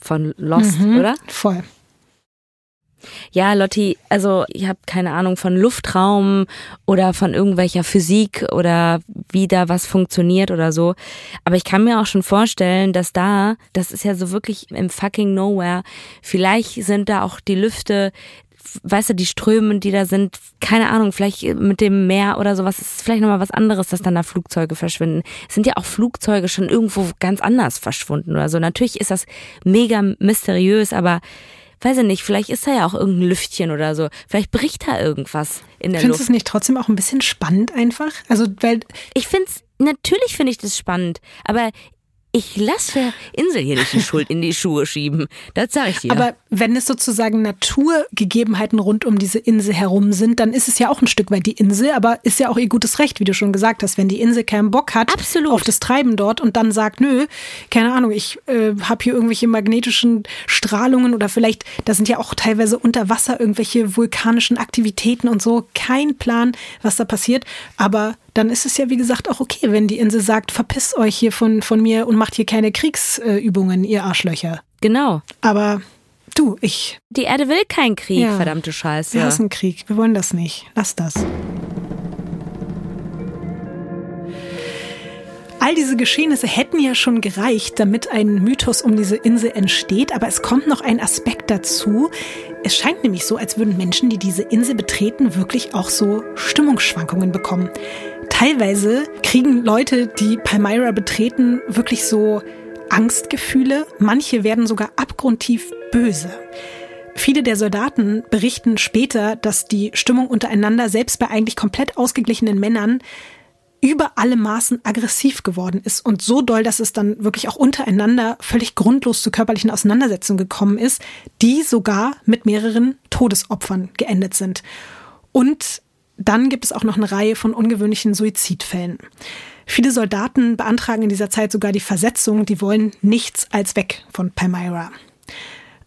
von Lost, Mhm, oder? Voll. Ja, Lotti, also ich habe keine Ahnung von Luftraum oder von irgendwelcher Physik oder wie da was funktioniert oder so. Aber ich kann mir auch schon vorstellen, dass da, das ist ja so wirklich im fucking Nowhere, vielleicht sind da auch die Lüfte, weißt du, die Ströme, die da sind, keine Ahnung, vielleicht mit dem Meer oder sowas, ist vielleicht nochmal was anderes, dass dann da Flugzeuge verschwinden. Es sind ja auch Flugzeuge schon irgendwo ganz anders verschwunden oder so. Natürlich ist das mega mysteriös, aber weiß ich nicht, vielleicht ist da ja auch irgendein Lüftchen oder so. Vielleicht bricht da irgendwas in der Findest du Luft. es nicht trotzdem auch ein bisschen spannend einfach? Also, weil Ich find's, natürlich finde ich das spannend, aber ich lasse der Insel hier nicht die Schuld in die Schuhe schieben. Das sage ich dir. Aber wenn es sozusagen Naturgegebenheiten rund um diese Insel herum sind, dann ist es ja auch ein Stück weit die Insel, aber ist ja auch ihr gutes Recht, wie du schon gesagt hast, wenn die Insel keinen Bock hat Absolut. auf das Treiben dort und dann sagt, nö, keine Ahnung, ich äh, habe hier irgendwelche magnetischen Strahlungen oder vielleicht, da sind ja auch teilweise unter Wasser irgendwelche vulkanischen Aktivitäten und so, kein Plan, was da passiert, aber dann ist es ja, wie gesagt, auch okay, wenn die Insel sagt, verpisst euch hier von, von mir und macht hier keine Kriegsübungen, ihr Arschlöcher. genau. Aber du, ich, Die Erde will keinen Krieg, Ja. verdammte Scheiße. wir hassen Krieg. Wir wollen das nicht. Lass das. All diese Geschehnisse hätten ja schon gereicht, damit ein Mythos um diese Insel entsteht, aber es kommt noch ein Aspekt dazu. Es scheint nämlich so, als würden Menschen, die diese Insel betreten, wirklich auch so Stimmungsschwankungen bekommen. Teilweise kriegen Leute, die Palmyra betreten, wirklich so Angstgefühle. Manche werden sogar abgrundtief böse. Viele der Soldaten berichten später, dass die Stimmung untereinander selbst bei eigentlich komplett ausgeglichenen Männern über alle Maßen aggressiv geworden ist und so doll, dass es dann wirklich auch untereinander völlig grundlos zu körperlichen Auseinandersetzungen gekommen ist, die sogar mit mehreren Todesopfern geendet sind. Und dann gibt es auch noch eine Reihe von ungewöhnlichen Suizidfällen. Viele Soldaten beantragen in dieser Zeit sogar die Versetzung, die wollen nichts als weg von Palmyra.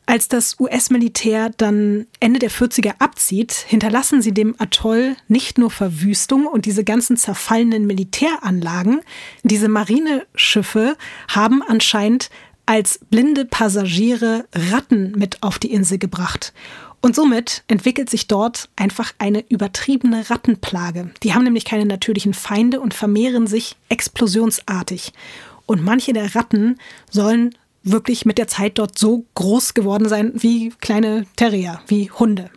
Als das US-Militär dann Ende der 40er abzieht, hinterlassen sie dem Atoll nicht nur Verwüstung und diese ganzen zerfallenen Militäranlagen. Diese Marineschiffe haben anscheinend als blinde Passagiere Ratten mit auf die Insel gebracht. Und somit entwickelt sich dort einfach eine übertriebene Rattenplage. Die haben nämlich keine natürlichen Feinde und vermehren sich explosionsartig. Und manche der Ratten sollen wirklich mit der Zeit dort so groß geworden sein wie kleine Terrier, wie Hunde.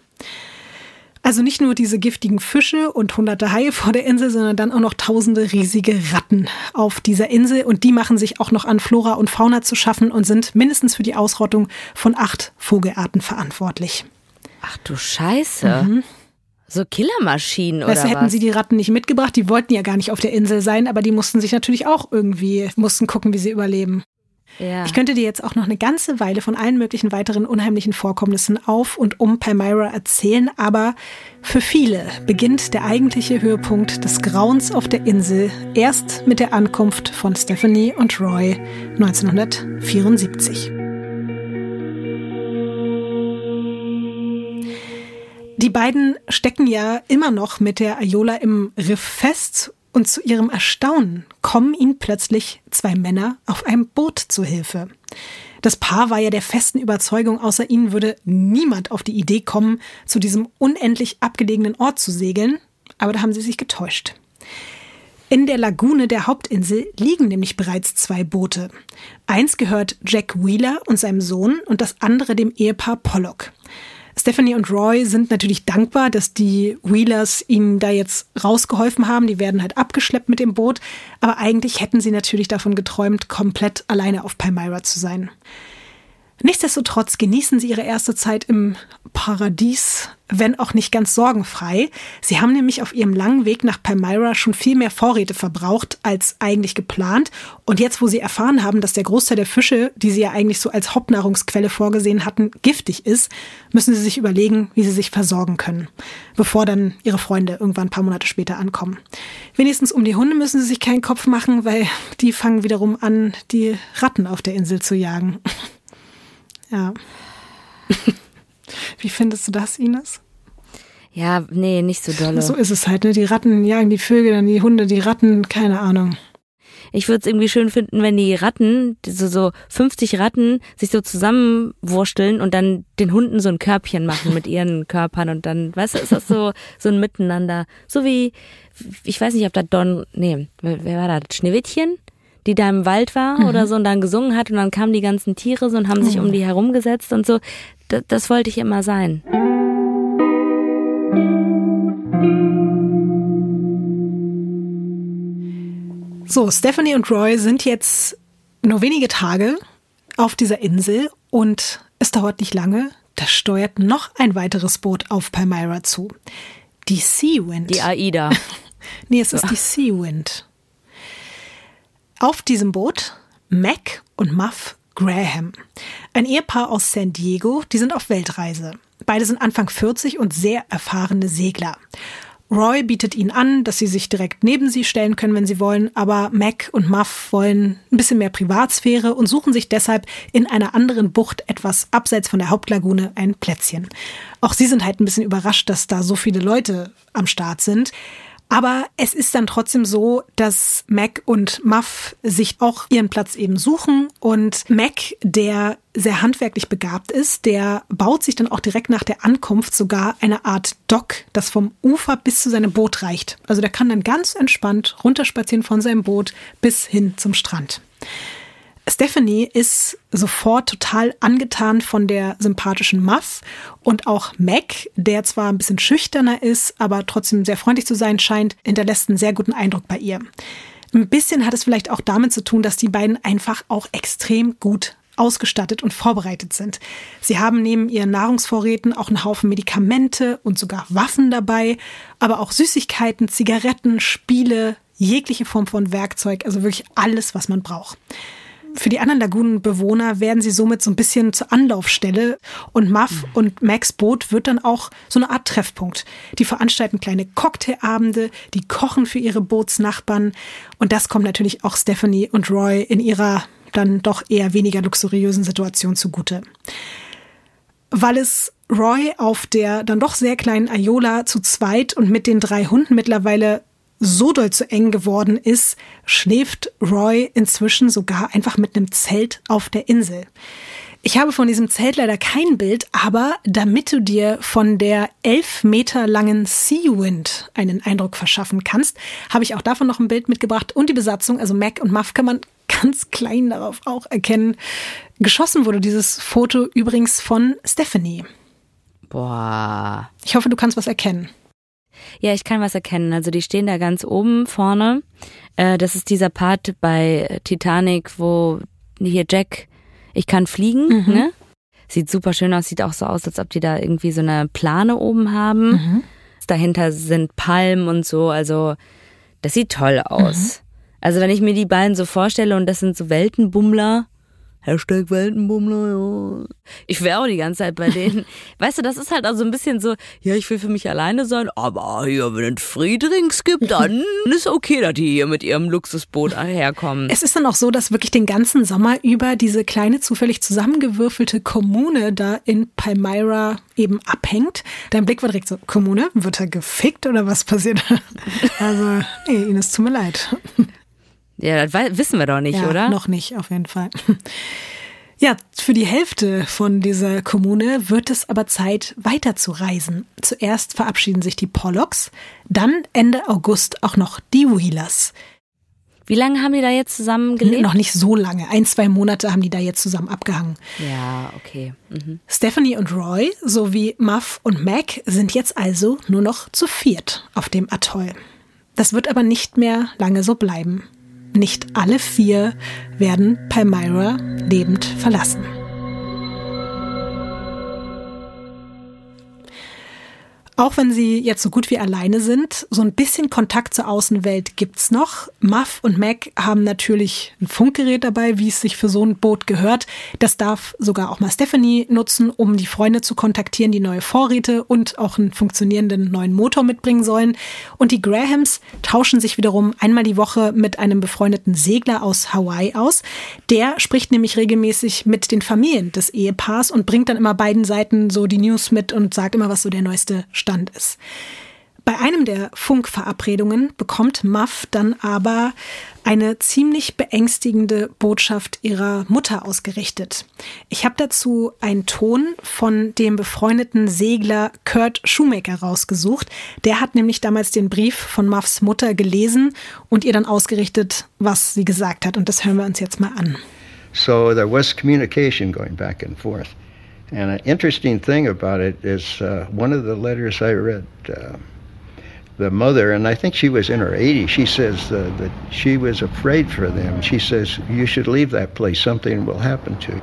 Also nicht nur diese giftigen Fische und hunderte Haie vor der Insel, sondern dann auch noch tausende riesige Ratten auf dieser Insel. Und die machen sich auch noch an Flora und Fauna zu schaffen und sind mindestens für die Ausrottung von acht Vogelarten verantwortlich. Ach du Scheiße. So Killermaschinen oder du, hätten was? sie die Ratten nicht mitgebracht, die wollten ja gar nicht auf der Insel sein, aber die mussten sich natürlich auch irgendwie, mussten gucken, wie sie überleben. Ja. Ich könnte dir jetzt auch noch eine ganze Weile von allen möglichen weiteren unheimlichen Vorkommnissen auf und um Palmyra erzählen, aber für viele beginnt der eigentliche Höhepunkt des Grauens auf der Insel erst mit der Ankunft von Stephanie und Roy 1974. Die beiden stecken ja immer noch mit der Ayola im Riff fest und zu ihrem Erstaunen kommen ihnen plötzlich zwei Männer auf einem Boot zu Hilfe. Das Paar war ja der festen Überzeugung, außer ihnen würde niemand auf die Idee kommen, zu diesem unendlich abgelegenen Ort zu segeln, aber da haben sie sich getäuscht. In der Lagune der Hauptinsel liegen nämlich bereits zwei Boote. Eins gehört Jack Wheeler und seinem Sohn und das andere dem Ehepaar Pollock. Stephanie und Roy sind natürlich dankbar, dass die Wheelers ihnen da jetzt rausgeholfen haben. Die werden halt abgeschleppt mit dem Boot. Aber eigentlich hätten sie natürlich davon geträumt, komplett alleine auf Palmyra zu sein. Nichtsdestotrotz genießen sie ihre erste Zeit im Paradies, wenn auch nicht ganz sorgenfrei. Sie haben nämlich auf ihrem langen Weg nach Palmyra schon viel mehr Vorräte verbraucht als eigentlich geplant. Und jetzt, wo sie erfahren haben, dass der Großteil der Fische, die sie ja eigentlich so als Hauptnahrungsquelle vorgesehen hatten, giftig ist, müssen sie sich überlegen, wie sie sich versorgen können, bevor dann ihre Freunde irgendwann ein paar Monate später ankommen. Wenigstens um die Hunde müssen sie sich keinen Kopf machen, weil die fangen wiederum an, die Ratten auf der Insel zu jagen. Ja. Wie findest du das, Ines? Ja, nee, nicht so dolle. So ist es halt, ne? Die Ratten jagen die Vögel, dann die Hunde, die Ratten, keine Ahnung. Ich würde es irgendwie schön finden, wenn die Ratten, so, so 50 Ratten, sich so zusammenwursteln und dann den Hunden so ein Körbchen machen mit ihren Körpern und dann, weißt du, ist das so, so ein Miteinander. So wie, ich weiß nicht, ob da Don, nee, wer war das? Schneewittchen? Die da im Wald war mhm. oder so und dann gesungen hat und dann kamen die ganzen Tiere so und haben sich um die herumgesetzt und so. Das, das wollte ich immer sein. So, Stephanie und Roy sind jetzt nur wenige Tage auf dieser Insel und es dauert nicht lange. Da steuert noch ein weiteres Boot auf Palmyra zu. Die Sea Wind. Die AIDA. nee, es ist die Sea Wind. Auf diesem Boot Mac und Muff Graham. Ein Ehepaar aus San Diego, die sind auf Weltreise. Beide sind Anfang 40 und sehr erfahrene Segler. Roy bietet ihnen an, dass sie sich direkt neben sie stellen können, wenn sie wollen, aber Mac und Muff wollen ein bisschen mehr Privatsphäre und suchen sich deshalb in einer anderen Bucht etwas abseits von der Hauptlagune ein Plätzchen. Auch sie sind halt ein bisschen überrascht, dass da so viele Leute am Start sind. Aber es ist dann trotzdem so, dass Mac und Muff sich auch ihren Platz eben suchen. Und Mac, der sehr handwerklich begabt ist, der baut sich dann auch direkt nach der Ankunft sogar eine Art Dock, das vom Ufer bis zu seinem Boot reicht. Also der kann dann ganz entspannt runterspazieren von seinem Boot bis hin zum Strand. Stephanie ist sofort total angetan von der sympathischen Muff und auch Mac, der zwar ein bisschen schüchterner ist, aber trotzdem sehr freundlich zu sein scheint, hinterlässt einen sehr guten Eindruck bei ihr. Ein bisschen hat es vielleicht auch damit zu tun, dass die beiden einfach auch extrem gut ausgestattet und vorbereitet sind. Sie haben neben ihren Nahrungsvorräten auch einen Haufen Medikamente und sogar Waffen dabei, aber auch Süßigkeiten, Zigaretten, Spiele, jegliche Form von Werkzeug, also wirklich alles, was man braucht. Für die anderen Lagunenbewohner werden sie somit so ein bisschen zur Anlaufstelle und Muff mhm. und Max Boot wird dann auch so eine Art Treffpunkt. Die veranstalten kleine Cocktailabende, die kochen für ihre Bootsnachbarn und das kommt natürlich auch Stephanie und Roy in ihrer dann doch eher weniger luxuriösen Situation zugute. Weil es Roy auf der dann doch sehr kleinen Ayola zu zweit und mit den drei Hunden mittlerweile so doll zu eng geworden ist, schläft Roy inzwischen sogar einfach mit einem Zelt auf der Insel. Ich habe von diesem Zelt leider kein Bild, aber damit du dir von der elf Meter langen Sea Wind einen Eindruck verschaffen kannst, habe ich auch davon noch ein Bild mitgebracht und die Besatzung, also Mac und Muff kann man ganz klein darauf auch erkennen. Geschossen wurde dieses Foto übrigens von Stephanie. Boah. Ich hoffe, du kannst was erkennen. Ja, ich kann was erkennen. Also die stehen da ganz oben vorne. Äh, das ist dieser Part bei Titanic, wo hier Jack, ich kann fliegen, mhm. ne? Sieht super schön aus, sieht auch so aus, als ob die da irgendwie so eine Plane oben haben. Mhm. Dahinter sind Palmen und so, also das sieht toll aus. Mhm. Also wenn ich mir die beiden so vorstelle und das sind so Weltenbummler, Hashtag Weltenbummler, ja. Ich wäre auch die ganze Zeit bei denen. weißt du, das ist halt also ein bisschen so, ja, ich will für mich alleine sein, aber hier, wenn es Friedrings gibt, dann ist okay, dass die hier mit ihrem Luxusboot herkommen. Es ist dann auch so, dass wirklich den ganzen Sommer über diese kleine, zufällig zusammengewürfelte Kommune da in Palmyra eben abhängt. Dein Blick war direkt so, Kommune, wird er gefickt oder was passiert? also, nee, Ines, tut mir leid. Ja, das wissen wir doch nicht, ja, oder? Noch nicht, auf jeden Fall. Ja, für die Hälfte von dieser Kommune wird es aber Zeit, weiterzureisen. Zuerst verabschieden sich die Pollocks, dann Ende August auch noch die Wheelers. Wie lange haben die da jetzt zusammen gelebt? Noch nicht so lange. Ein, zwei Monate haben die da jetzt zusammen abgehangen. Ja, okay. Mhm. Stephanie und Roy sowie Muff und Mac sind jetzt also nur noch zu viert auf dem Atoll. Das wird aber nicht mehr lange so bleiben. Nicht alle vier werden Palmyra lebend verlassen. Auch wenn sie jetzt so gut wie alleine sind, so ein bisschen Kontakt zur Außenwelt gibt's noch. Muff und Mac haben natürlich ein Funkgerät dabei, wie es sich für so ein Boot gehört. Das darf sogar auch mal Stephanie nutzen, um die Freunde zu kontaktieren, die neue Vorräte und auch einen funktionierenden neuen Motor mitbringen sollen. Und die Grahams tauschen sich wiederum einmal die Woche mit einem befreundeten Segler aus Hawaii aus. Der spricht nämlich regelmäßig mit den Familien des Ehepaars und bringt dann immer beiden Seiten so die News mit und sagt immer, was so der neueste Stand ist. Bei einem der Funkverabredungen bekommt Muff dann aber eine ziemlich beängstigende Botschaft ihrer Mutter ausgerichtet. Ich habe dazu einen Ton von dem befreundeten Segler Kurt Shoemaker rausgesucht. Der hat nämlich damals den Brief von Muffs Mutter gelesen und ihr dann ausgerichtet, was sie gesagt hat. Und das hören wir uns jetzt mal an. So there was communication going back and forth. And an interesting thing about it is uh, one of the letters I read, uh, the mother, and I think she was in her 80s, she says uh, that she was afraid for them. She says, You should leave that place, something will happen to you.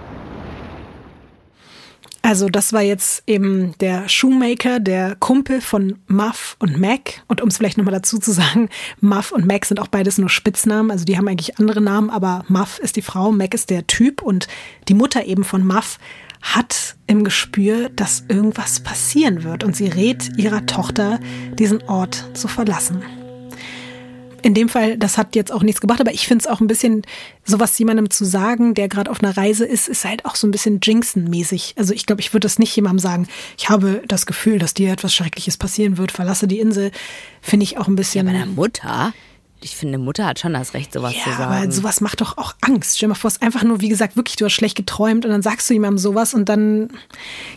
Also das war jetzt eben der Shoemaker, der Kumpel von Muff und Mac. Und um es vielleicht nochmal dazu zu sagen, Muff und Mac sind auch beides nur Spitznamen. Also die haben eigentlich andere Namen, aber Muff ist die Frau, Mac ist der Typ. Und die Mutter eben von Muff hat im Gespür, dass irgendwas passieren wird und sie rät ihrer Tochter, diesen Ort zu verlassen. In dem Fall, das hat jetzt auch nichts gebracht, aber ich finde es auch ein bisschen, sowas jemandem zu sagen, der gerade auf einer Reise ist, ist halt auch so ein bisschen Jinxen-mäßig. Also ich glaube, ich würde das nicht jemandem sagen, ich habe das Gefühl, dass dir etwas Schreckliches passieren wird, verlasse die Insel. Finde ich auch ein bisschen. Ja, meiner Mutter? Ich finde, Mutter hat schon das Recht, sowas ja, zu sagen. Aber sowas macht doch auch Angst. Stell dir mal vor, es ist einfach nur, wie gesagt, wirklich, du hast schlecht geträumt und dann sagst du jemandem sowas und dann.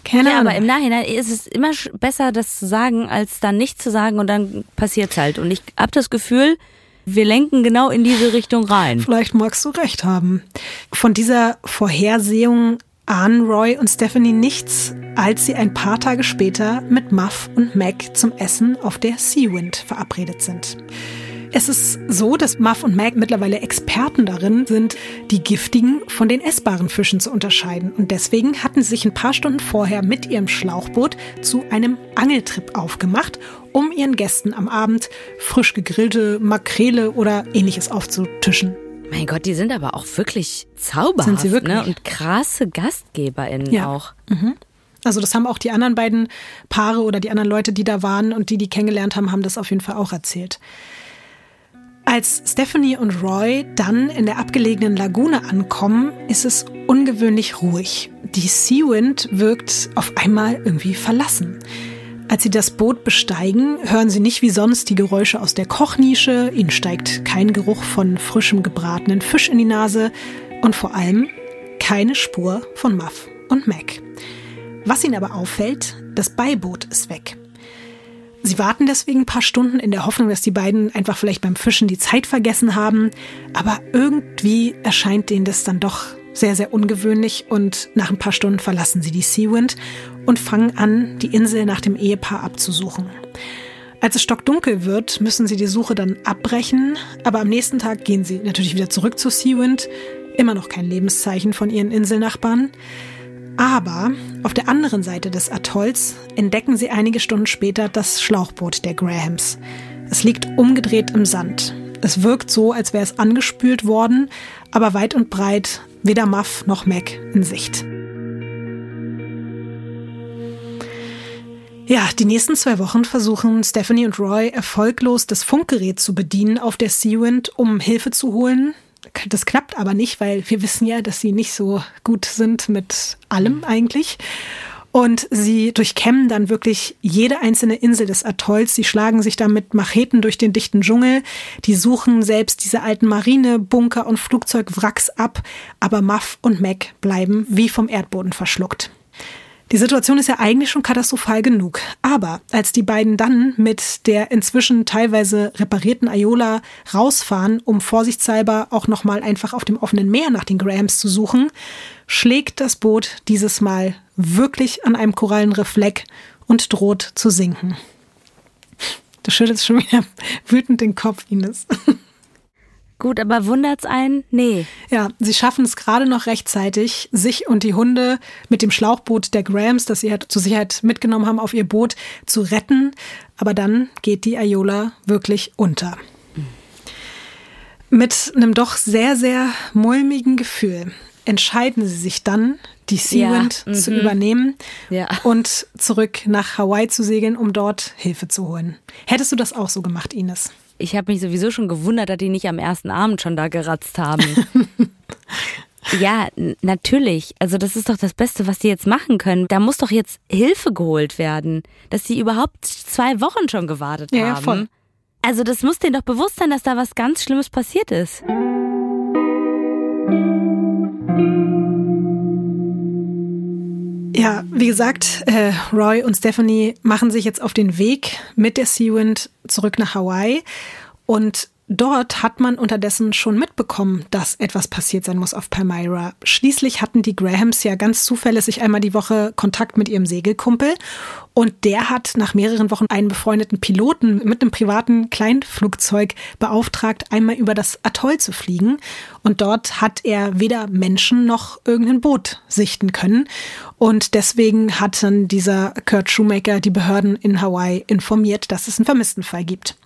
Keine ja, Ahnung. aber im Nachhinein ist es immer besser, das zu sagen, als dann nicht zu sagen und dann passiert's halt. Und ich habe das Gefühl, wir lenken genau in diese Richtung rein. Vielleicht magst du recht haben. Von dieser Vorhersehung ahnen Roy und Stephanie nichts, als sie ein paar Tage später mit Muff und Mac zum Essen auf der Seawind verabredet sind. Es ist so, dass Muff und Mag mittlerweile Experten darin sind, die giftigen von den essbaren Fischen zu unterscheiden. Und deswegen hatten sie sich ein paar Stunden vorher mit ihrem Schlauchboot zu einem Angeltrip aufgemacht, um ihren Gästen am Abend frisch gegrillte Makrele oder ähnliches aufzutischen. Mein Gott, die sind aber auch wirklich zauberhaft Sind sie wirklich? Ne? und krasse GastgeberInnen Ja. auch. Also das haben auch die anderen beiden Paare oder die anderen Leute, die da waren und die die kennengelernt haben, haben das auf jeden Fall auch erzählt. Als Stephanie und Roy dann in der abgelegenen Lagune ankommen, ist es ungewöhnlich ruhig. Die Seawind wirkt auf einmal irgendwie verlassen. Als sie das Boot besteigen, hören sie nicht wie sonst die Geräusche aus der Kochnische, ihnen steigt kein Geruch von frischem gebratenen Fisch in die Nase und vor allem keine Spur von Muff und Mac. Was ihnen aber auffällt, das Beiboot ist weg. Sie warten deswegen ein paar Stunden in der Hoffnung, dass die beiden einfach vielleicht beim Fischen die Zeit vergessen haben. Aber irgendwie erscheint denen das dann doch sehr, sehr ungewöhnlich und nach ein paar Stunden verlassen sie die Seawind und fangen an, die Insel nach dem Ehepaar abzusuchen. Als es stockdunkel wird, müssen sie die Suche dann abbrechen, aber am nächsten Tag gehen sie natürlich wieder zurück zur Seawind. Immer noch kein Lebenszeichen von ihren Inselnachbarn. Aber auf der anderen Seite des Atolls entdecken sie einige Stunden später das Schlauchboot der Grahams. Es liegt umgedreht im Sand. Es wirkt so, als wäre es angespült worden, aber weit und breit weder Muff noch Mac in Sicht. Ja, die nächsten zwei Wochen versuchen Stephanie und Roy erfolglos das Funkgerät zu bedienen auf der Seawind, um Hilfe zu holen. Das klappt aber nicht, weil wir wissen ja, dass sie nicht so gut sind mit allem eigentlich. Und sie durchkämmen dann wirklich jede einzelne Insel des Atolls. Sie schlagen sich dann mit Macheten durch den dichten Dschungel. Die suchen selbst diese alten Marinebunker und Flugzeugwracks ab. Aber Muff und Mac bleiben wie vom Erdboden verschluckt. Die Situation ist ja eigentlich schon katastrophal genug. Aber als die beiden dann mit der inzwischen teilweise reparierten Ayola rausfahren, um vorsichtshalber auch nochmal einfach auf dem offenen Meer nach den Grahams zu suchen, schlägt das Boot dieses Mal wirklich an einem Korallenriff leck und droht zu sinken. Du schüttelst schon wieder wütend den Kopf, Ines. Gut, aber wundert's einen? Nee. Ja, sie schaffen es gerade noch rechtzeitig, sich und die Hunde mit dem Schlauchboot der Grahams, das sie halt zur Sicherheit mitgenommen haben, auf ihr Boot zu retten. Aber dann geht die Ayola wirklich unter. Mit einem doch sehr, sehr mulmigen Gefühl entscheiden sie sich dann, die Seawind ja, zu mhm. übernehmen ja. und zurück nach Hawaii zu segeln, um dort Hilfe zu holen. Hättest du das auch so gemacht, Ines? Ich habe mich sowieso schon gewundert, dass die nicht am ersten Abend schon da geratzt haben. ja, natürlich. Also das ist doch das Beste, was die jetzt machen können. Da muss doch jetzt Hilfe geholt werden, dass die überhaupt zwei Wochen schon gewartet ja, haben. Ja, voll. Also das muss denen doch bewusst sein, dass da was ganz Schlimmes passiert ist. Ja, wie gesagt, äh, Roy und Stephanie machen sich jetzt auf den Weg mit der Seawind zurück nach Hawaii. Und Dort hat man unterdessen schon mitbekommen, dass etwas passiert sein muss auf Palmyra. Schließlich hatten die Grahams ja ganz zuverlässig einmal die Woche Kontakt mit ihrem Segelkumpel und der hat nach mehreren Wochen einen befreundeten Piloten mit einem privaten Kleinflugzeug beauftragt, einmal über das Atoll zu fliegen. Und dort hat er weder Menschen noch irgendein Boot sichten können. Und deswegen hat dann dieser Kurt Shoemaker die Behörden in Hawaii informiert, dass es einen Vermisstenfall gibt.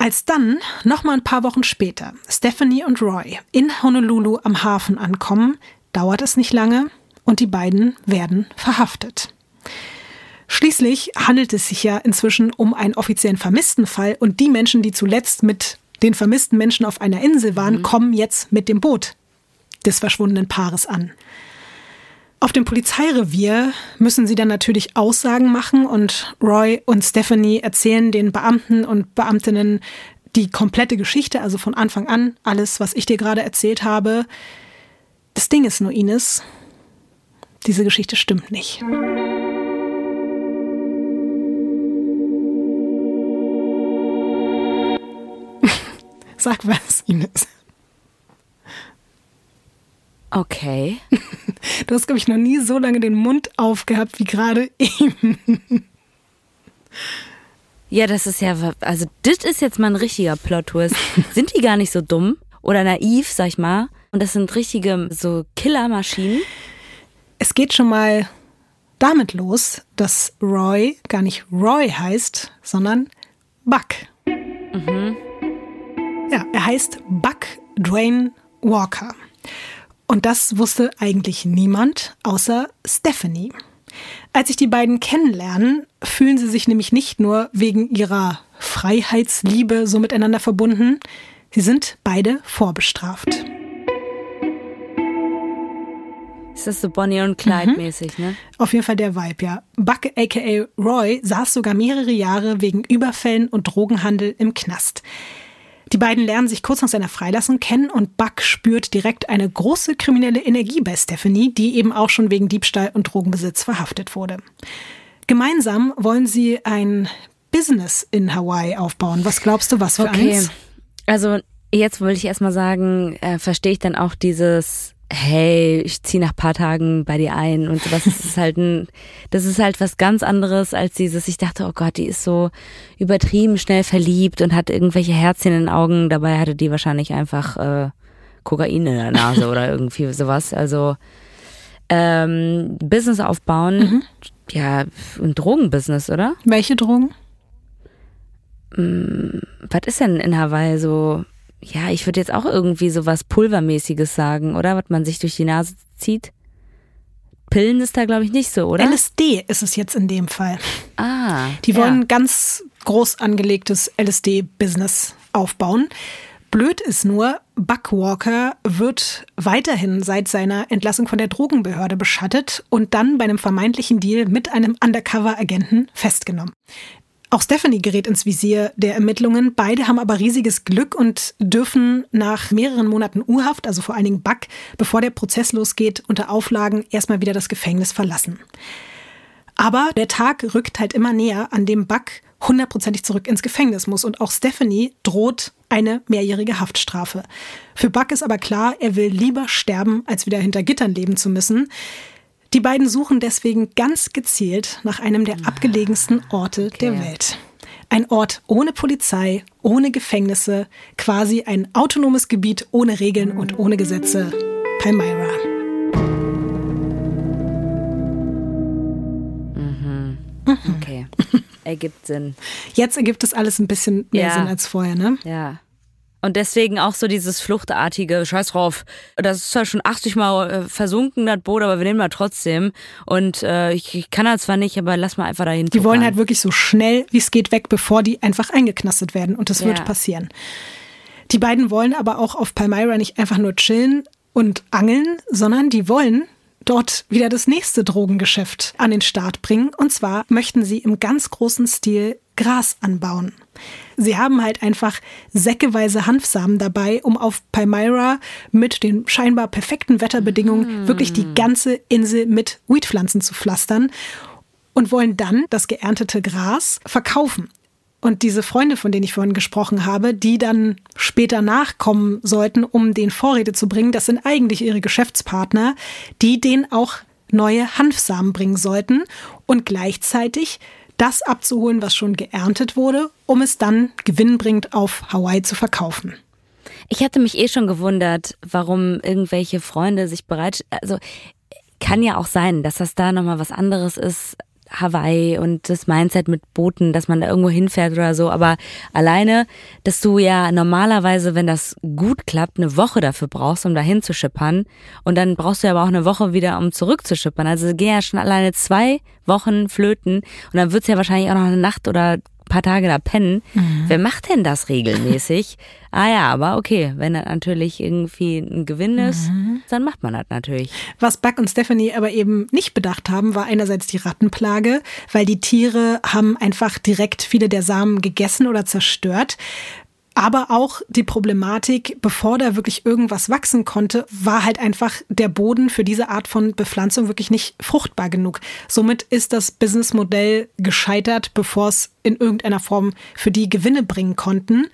Als dann, noch mal ein paar Wochen später, Stephanie und Roy in Honolulu am Hafen ankommen, dauert es nicht lange und die beiden werden verhaftet. Schließlich handelt es sich ja inzwischen um einen offiziellen Vermisstenfall und die Menschen, die zuletzt mit den vermissten Menschen auf einer Insel waren, mhm. kommen jetzt mit dem Boot des verschwundenen Paares an. Auf dem Polizeirevier müssen sie dann natürlich Aussagen machen und Roy und Stephanie erzählen den Beamten und Beamtinnen die komplette Geschichte, also von Anfang an alles, was ich dir gerade erzählt habe. Das Ding ist nur, Ines, diese Geschichte stimmt nicht. Sag was, Ines. Okay. Du hast, glaube ich, noch nie so lange den Mund aufgehabt wie gerade eben. Ja, das ist ja, also das ist jetzt mal ein richtiger Plot-Twist. sind die gar nicht so dumm oder naiv, sag ich mal? Und das sind richtige so Killermaschinen? Es geht schon mal damit los, dass Roy gar nicht Roy heißt, sondern Buck. Mhm. Ja, er heißt Buck Dwayne Walker. Und das wusste eigentlich niemand außer Stephanie. Als sich die beiden kennenlernen, fühlen sie sich nämlich nicht nur wegen ihrer Freiheitsliebe so miteinander verbunden, sie sind beide vorbestraft. Ist das so Bonnie und Clyde mhm. mäßig, ne? Auf jeden Fall der Vibe, ja. Buck aka Roy saß sogar mehrere Jahre wegen Überfällen und Drogenhandel im Knast. Die beiden lernen sich kurz nach seiner Freilassung kennen und Buck spürt direkt eine große kriminelle Energie bei Stephanie, die eben auch schon wegen Diebstahl und Drogenbesitz verhaftet wurde. Gemeinsam wollen sie ein Business in Hawaii aufbauen. Was glaubst du, was für okay. eins? Also jetzt wollte ich erstmal sagen, äh, verstehe ich dann auch dieses hey, ich ziehe nach paar Tagen bei dir ein und sowas. Das ist halt ein, das ist halt was ganz anderes als dieses, ich dachte, oh Gott, die ist so übertrieben schnell verliebt und hat irgendwelche Herzchen in den Augen. Dabei hatte die wahrscheinlich einfach äh, Kokain in der Nase oder irgendwie sowas. Also ähm, Business aufbauen, mhm. ja, ein Drogenbusiness, oder? Welche Drogen? Mm, Was ist denn in Hawaii so? Ja, ich würde jetzt auch irgendwie so was Pulvermäßiges sagen, oder? Was man sich durch die Nase zieht. Pillen ist da, glaube ich, nicht so, oder? LSD ist es jetzt in dem Fall. Ah. Die wollen ja. ganz groß angelegtes LSD-Business aufbauen. Blöd ist nur, Buck Walker wird weiterhin seit seiner Entlassung von der Drogenbehörde beschattet und dann bei einem vermeintlichen Deal mit einem Undercover-Agenten festgenommen. Auch Stephanie gerät ins Visier der Ermittlungen. Beide haben aber riesiges Glück und dürfen nach mehreren Monaten Urhaft, also vor allen Dingen Buck, bevor der Prozess losgeht, unter Auflagen erstmal wieder das Gefängnis verlassen. Aber der Tag rückt halt immer näher, an dem Buck hundertprozentig zurück ins Gefängnis muss. Und auch Stephanie droht eine mehrjährige Haftstrafe. Für Buck ist aber klar, er will lieber sterben, als wieder hinter Gittern leben zu müssen. Die beiden suchen deswegen ganz gezielt nach einem der abgelegensten Orte okay. der Welt. Ein Ort ohne Polizei, ohne Gefängnisse, quasi ein autonomes Gebiet ohne Regeln und ohne Gesetze. Palmyra. Mhm. Okay. Ergibt Sinn. Jetzt ergibt es alles ein bisschen mehr Ja. Sinn als vorher, ne? Ja. Und deswegen auch so dieses fluchtartige, scheiß drauf, das ist zwar schon 80 Mal äh, versunken, das Boot, aber wir nehmen mal trotzdem. Und äh, ich, ich kann das zwar nicht, aber lass mal einfach dahin Die wollen halt wirklich so schnell wie es geht weg, bevor die einfach eingeknastet werden. Und das wird Ja. passieren. Die beiden wollen aber auch auf Palmyra nicht einfach nur chillen und angeln, sondern die wollen dort wieder das nächste Drogengeschäft an den Start bringen. Und zwar möchten sie im ganz großen Stil Gras anbauen. Sie haben halt einfach säckeweise Hanfsamen dabei, um auf Palmyra mit den scheinbar perfekten Wetterbedingungen wirklich die ganze Insel mit Weedpflanzen zu pflastern und wollen dann das geerntete Gras verkaufen. Und diese Freunde, von denen ich vorhin gesprochen habe, die dann später nachkommen sollten, um den Vorräte zu bringen, das sind eigentlich ihre Geschäftspartner, die denen auch neue Hanfsamen bringen sollten und gleichzeitig das abzuholen, was schon geerntet wurde, um es dann gewinnbringend auf Hawaii zu verkaufen. Ich hatte mich eh schon gewundert, warum irgendwelche Freunde sich bereit, also kann ja auch sein, dass das da nochmal was anderes ist, Hawaii und das Mindset mit Booten, dass man da irgendwo hinfährt oder so, aber alleine, dass du ja normalerweise, wenn das gut klappt, eine Woche dafür brauchst, um da hinzuschippern und dann brauchst du ja aber auch eine Woche wieder, um zurückzuschippern. Also gehen ja schon alleine zwei Wochen flöten. Und dann wird's ja wahrscheinlich auch noch eine Nacht oder paar Tage da pennen. Wer macht denn das regelmäßig? ah ja, aber okay, wenn das natürlich irgendwie ein Gewinn ist, dann macht man das natürlich. Was Buck und Stephanie aber eben nicht bedacht haben, war einerseits die Rattenplage, weil die Tiere haben einfach direkt viele der Samen gegessen oder zerstört. Aber auch die Problematik, bevor da wirklich irgendwas wachsen konnte, war halt einfach der Boden für diese Art von Bepflanzung wirklich nicht fruchtbar genug. Somit ist das Businessmodell gescheitert, bevor es in irgendeiner Form für die Gewinne bringen konnten.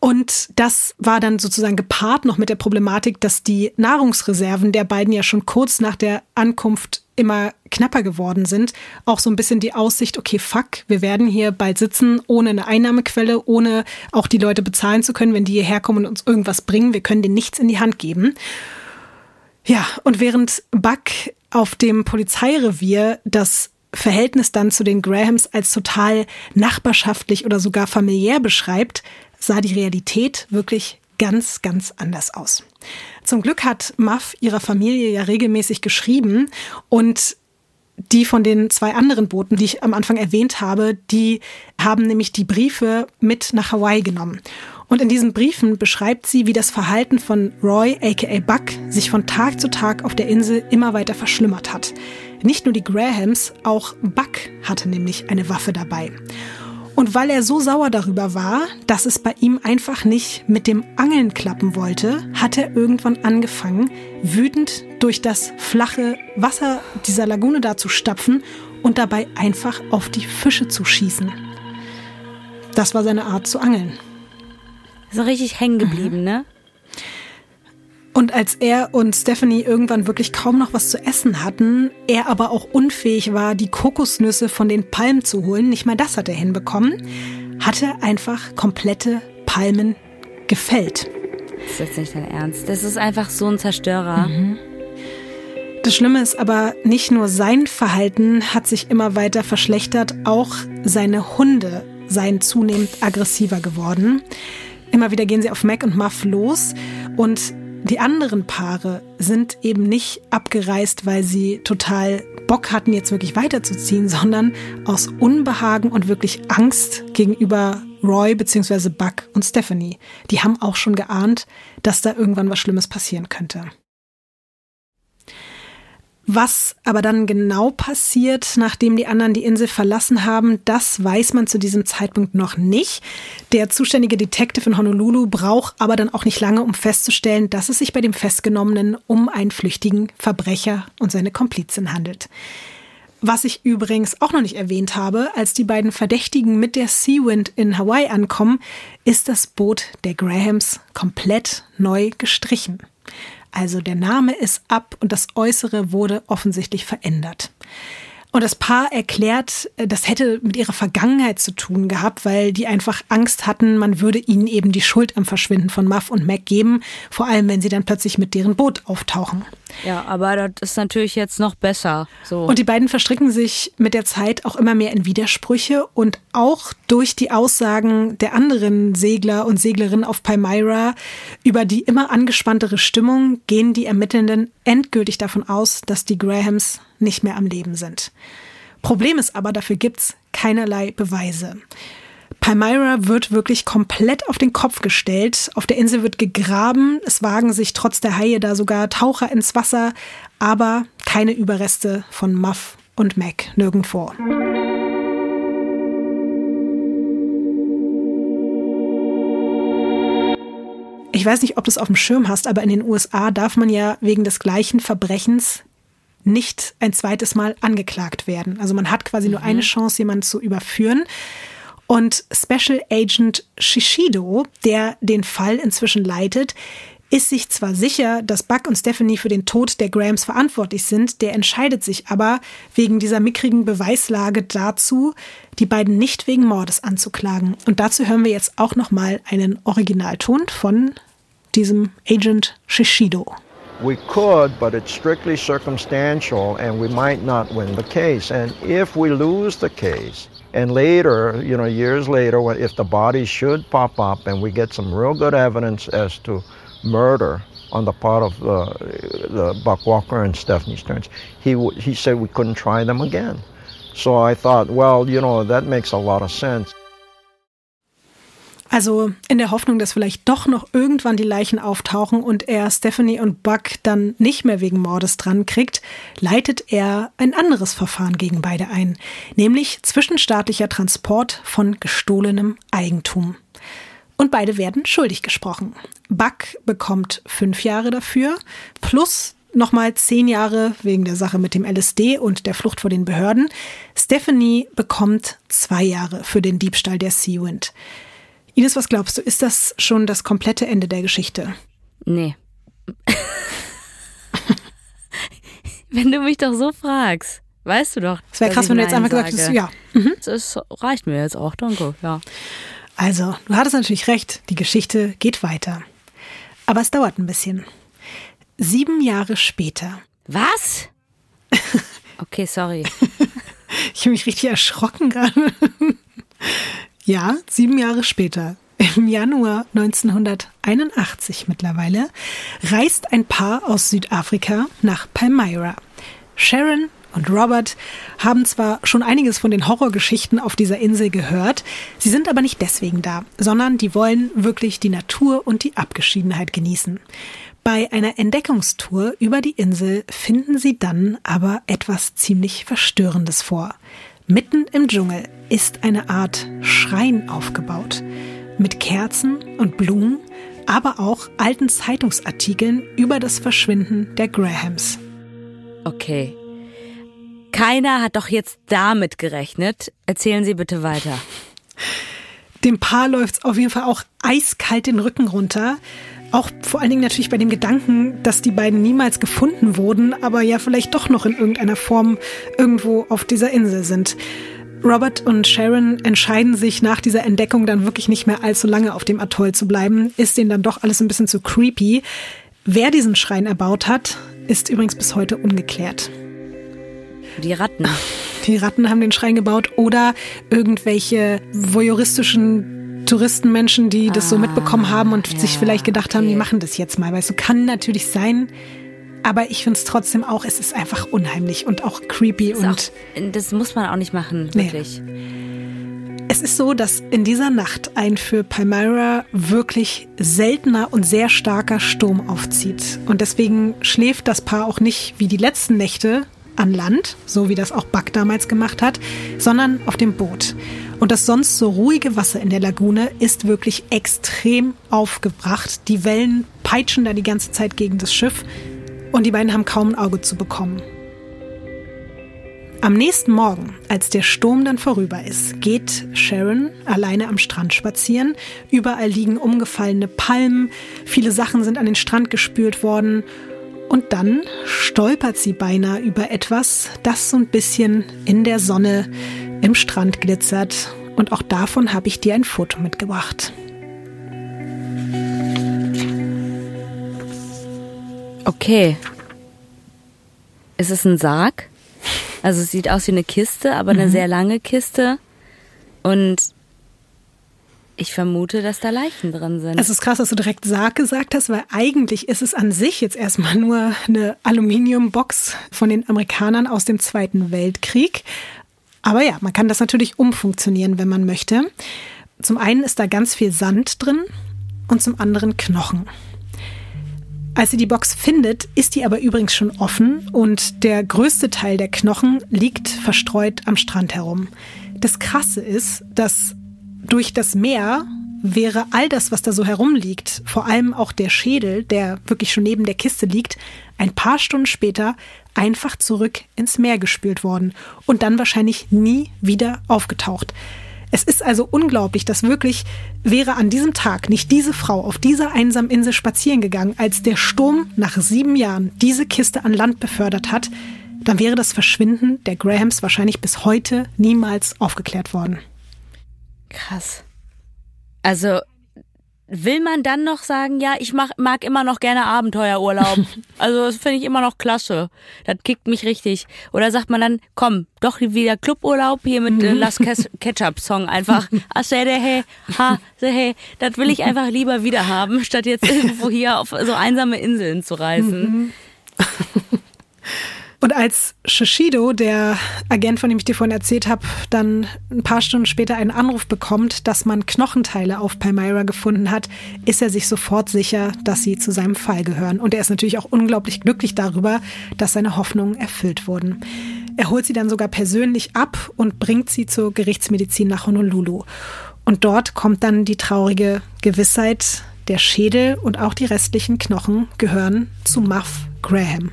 Und das war dann sozusagen gepaart noch mit der Problematik, dass die Nahrungsreserven der beiden ja schon kurz nach der Ankunft immer knapper geworden sind. Auch so ein bisschen die Aussicht, okay, fuck, wir werden hier bald sitzen ohne eine Einnahmequelle, ohne auch die Leute bezahlen zu können, wenn die hierher kommen und uns irgendwas bringen. Wir können denen nichts in die Hand geben. Ja, und während Buck auf dem Polizeirevier das Verhältnis dann zu den Grahams als total nachbarschaftlich oder sogar familiär beschreibt, sah die Realität wirklich ganz, ganz anders aus. Zum Glück hat Muff ihrer Familie ja regelmäßig geschrieben und die von den zwei anderen Booten, die ich am Anfang erwähnt habe, die haben nämlich die Briefe mit nach Hawaii genommen. Und in diesen Briefen beschreibt sie, wie das Verhalten von Roy, aka Buck, sich von Tag zu Tag auf der Insel immer weiter verschlimmert hat. Nicht nur die Grahams, auch Buck hatte nämlich eine Waffe dabei. Und weil er so sauer darüber war, dass es bei ihm einfach nicht mit dem Angeln klappen wollte, hat er irgendwann angefangen, wütend durch das flache Wasser dieser Lagune da zu stapfen und dabei einfach auf die Fische zu schießen. Das war seine Art zu angeln. So richtig hängen geblieben, ne? Und als er und Stephanie irgendwann wirklich kaum noch was zu essen hatten, er aber auch unfähig war, die Kokosnüsse von den Palmen zu holen, nicht mal das hat er hinbekommen, hat er einfach komplette Palmen gefällt. Das ist jetzt nicht dein Ernst. Das ist einfach so ein Zerstörer. Das Schlimme ist aber, nicht nur sein Verhalten hat sich immer weiter verschlechtert, auch seine Hunde seien zunehmend aggressiver geworden. Immer wieder gehen sie auf Mac und Muff los und die anderen Paare sind eben nicht abgereist, weil sie total Bock hatten, jetzt wirklich weiterzuziehen, sondern aus Unbehagen und wirklich Angst gegenüber Roy bzw. Buck und Stephanie. Die haben auch schon geahnt, dass da irgendwann was Schlimmes passieren könnte. Was aber dann genau passiert, nachdem die anderen die Insel verlassen haben, das weiß man zu diesem Zeitpunkt noch nicht. Der zuständige Detective in Honolulu braucht aber dann auch nicht lange, um festzustellen, dass es sich bei dem Festgenommenen um einen flüchtigen Verbrecher und seine Komplizin handelt. Was ich übrigens auch noch nicht erwähnt habe, als die beiden Verdächtigen mit der Seawind in Hawaii ankommen, ist das Boot der Grahams komplett neu gestrichen. Also der Name ist ab und das Äußere wurde offensichtlich verändert. Und das Paar erklärt, äh, das hätte mit ihrer Vergangenheit zu tun gehabt, weil die einfach Angst hatten, man würde ihnen eben die Schuld am Verschwinden von Muff und Mac geben, vor allem wenn sie dann plötzlich mit deren Boot auftauchen. Ja, aber das ist natürlich jetzt noch besser. So. Und die beiden verstricken sich mit der Zeit auch immer mehr in Widersprüche und auch durch die Aussagen der anderen Segler und Seglerinnen auf Palmyra über die immer angespanntere Stimmung gehen die Ermittelnden endgültig davon aus, dass die Grahams nicht mehr am Leben sind. Problem ist aber, dafür gibt's keinerlei Beweise. Palmyra wird wirklich komplett auf den Kopf gestellt. Auf der Insel wird gegraben. Es wagen sich trotz der Haie da sogar Taucher ins Wasser, aber keine Überreste von Muff und Mac nirgendwo. Ich weiß nicht, ob du es auf dem Schirm hast, aber in den USA darf man ja wegen des gleichen Verbrechens nicht ein zweites Mal angeklagt werden. Also man hat quasi nur eine mhm. Chance, jemanden zu überführen. Und Special Agent Shishido, der den Fall inzwischen leitet, ist sich zwar sicher, dass Buck und Stephanie für den Tod der Grahams verantwortlich sind, der entscheidet sich aber wegen dieser mickrigen Beweislage dazu, die beiden nicht wegen Mordes anzuklagen. Und dazu hören wir jetzt auch noch mal einen Originalton von diesem Agent Shishido. We could, but it's strictly circumstantial and we might not win the case. And if we lose the case, and later, you know, years later, if the body should pop up and we get some real good evidence as to murder on the part of the, the Buck Walker and Stephanie Stearns, he, he said we couldn't try them again. So I thought, well, you know, that makes a lot of sense. Also in der Hoffnung, dass vielleicht doch noch irgendwann die Leichen auftauchen und er Stephanie und Buck dann nicht mehr wegen Mordes dran kriegt, leitet er ein anderes Verfahren gegen beide ein, nämlich zwischenstaatlicher Transport von gestohlenem Eigentum. Und beide werden schuldig gesprochen. Buck bekommt fünf Jahre dafür, plus nochmal zehn Jahre wegen der Sache mit dem LSD und der Flucht vor den Behörden. Stephanie bekommt zwei Jahre für den Diebstahl der Seawind. Ines, was glaubst du, ist das schon das komplette Ende der Geschichte? Nee. wenn du mich doch so fragst, weißt du doch. Es wäre krass, wenn du jetzt einfach gesagt hättest, ja. Mhm. Das reicht mir jetzt auch, danke, ja. Also, du hattest natürlich recht, die Geschichte geht weiter. Aber es dauert ein bisschen. Sieben Jahre später. Was? Okay, sorry. ich habe mich richtig erschrocken gerade. Ja, sieben Jahre später, im Januar 1981 mittlerweile, reist ein Paar aus Südafrika nach Palmyra. Sharon und Robert haben zwar schon einiges von den Horrorgeschichten auf dieser Insel gehört, sie sind aber nicht deswegen da, sondern die wollen wirklich die Natur und die Abgeschiedenheit genießen. Bei einer Entdeckungstour über die Insel finden sie dann aber etwas ziemlich Verstörendes vor. Mitten im Dschungel ist eine Art Schrein aufgebaut. Mit Kerzen und Blumen, aber auch alten Zeitungsartikeln über das Verschwinden der Grahams. Okay. Keiner hat doch jetzt damit gerechnet. Erzählen Sie bitte weiter. Dem Paar läuft's auf jeden Fall auch eiskalt den Rücken runter. Auch vor allen Dingen natürlich bei dem Gedanken, dass die beiden niemals gefunden wurden, aber ja vielleicht doch noch in irgendeiner Form irgendwo auf dieser Insel sind. Robert und Sharon entscheiden sich nach dieser Entdeckung dann wirklich nicht mehr allzu lange auf dem Atoll zu bleiben. Ist denen dann doch alles ein bisschen zu creepy. Wer diesen Schrein erbaut hat, ist übrigens bis heute ungeklärt. Die Ratten. die Ratten haben den Schrein gebaut oder irgendwelche voyeuristischen Touristenmenschen, die das so Ah, mitbekommen haben und ja, sich vielleicht gedacht haben, okay. die machen das jetzt mal. Weißt du, kann natürlich sein. Aber ich finde es trotzdem auch, es ist einfach unheimlich und auch creepy Ist und auch, das muss man auch nicht machen, Nee. wirklich. Es ist so, dass in dieser Nacht ein für Palmyra wirklich seltener und sehr starker Sturm aufzieht. Und deswegen schläft das Paar auch nicht wie die letzten Nächte an Land, so wie das auch Buck damals gemacht hat, sondern auf dem Boot. Und das sonst so ruhige Wasser in der Lagune ist wirklich extrem aufgebracht. Die Wellen peitschen da die ganze Zeit gegen das Schiff und die beiden haben kaum ein Auge zu bekommen. Am nächsten Morgen, als der Sturm dann vorüber ist, geht Sharon alleine am Strand spazieren. Überall liegen umgefallene Palmen, viele Sachen sind an den Strand gespült worden. Und dann stolpert sie beinahe über etwas, das so ein bisschen in der Sonne im Strand glitzert. Und auch davon habe ich dir ein Foto mitgebracht. Okay. Ist es ein Sarg? Also es sieht aus wie eine Kiste, aber Mhm. eine sehr lange Kiste. Und ich vermute, dass da Leichen drin sind. Es ist krass, dass du direkt Sarg gesagt hast, weil eigentlich ist es an sich jetzt erstmal nur eine Aluminiumbox von den Amerikanern aus dem Zweiten Weltkrieg. Aber ja, man kann das natürlich umfunktionieren, wenn man möchte. Zum einen ist da ganz viel Sand drin und zum anderen Knochen. Als sie die Box findet, ist die aber übrigens schon offen und der größte Teil der Knochen liegt verstreut am Strand herum. Das Krasse ist, dass durch das Meer wäre all das, was da so herumliegt, vor allem auch der Schädel, der wirklich schon neben der Kiste liegt, ein paar Stunden später einfach zurück ins Meer gespült worden und dann wahrscheinlich nie wieder aufgetaucht. Es ist also unglaublich, dass wirklich wäre an diesem Tag nicht diese Frau auf dieser einsamen Insel spazieren gegangen, als der Sturm nach sieben Jahren diese Kiste an Land befördert hat, dann wäre das Verschwinden der Grahams wahrscheinlich bis heute niemals aufgeklärt worden. Krass. Also will man dann noch sagen, ja, ich mach, mag immer noch gerne Abenteuerurlaub. also das finde ich immer noch klasse. Das kickt mich richtig. Oder sagt man dann, komm, doch wieder Cluburlaub hier mit äh, Las Kes- Ketchup Song einfach. Ah, se de he, ha, se he. Das will ich einfach lieber wieder haben, statt jetzt irgendwo hier auf so einsame Inseln zu reisen. Und als Shishido, der Agent, von dem ich dir vorhin erzählt habe, dann ein paar Stunden später einen Anruf bekommt, dass man Knochenteile auf Palmyra gefunden hat, ist er sich sofort sicher, dass sie zu seinem Fall gehören. Und er ist natürlich auch unglaublich glücklich darüber, dass seine Hoffnungen erfüllt wurden. Er holt sie dann sogar persönlich ab und bringt sie zur Gerichtsmedizin nach Honolulu. Und dort kommt dann die traurige Gewissheit, der Schädel und auch die restlichen Knochen gehören zu Muff Graham.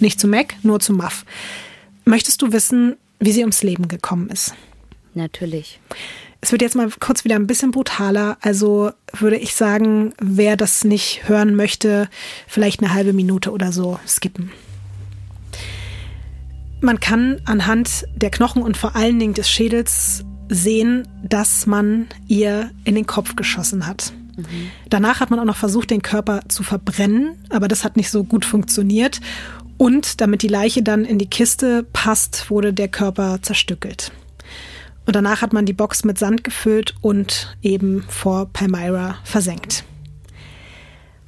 Nicht zu Mac, nur zu Muff. Möchtest du wissen, wie sie ums Leben gekommen ist? Natürlich. Es wird jetzt mal kurz wieder ein bisschen brutaler. Also würde ich sagen, wer das nicht hören möchte, vielleicht eine halbe Minute oder so skippen. Man kann anhand der Knochen und vor allen Dingen des Schädels sehen, dass man ihr in den Kopf geschossen hat. Danach hat man auch noch versucht, den Körper zu verbrennen, aber das hat nicht so gut funktioniert. Und damit die Leiche dann in die Kiste passt, wurde der Körper zerstückelt. Und danach hat man die Box mit Sand gefüllt und eben vor Palmyra versenkt.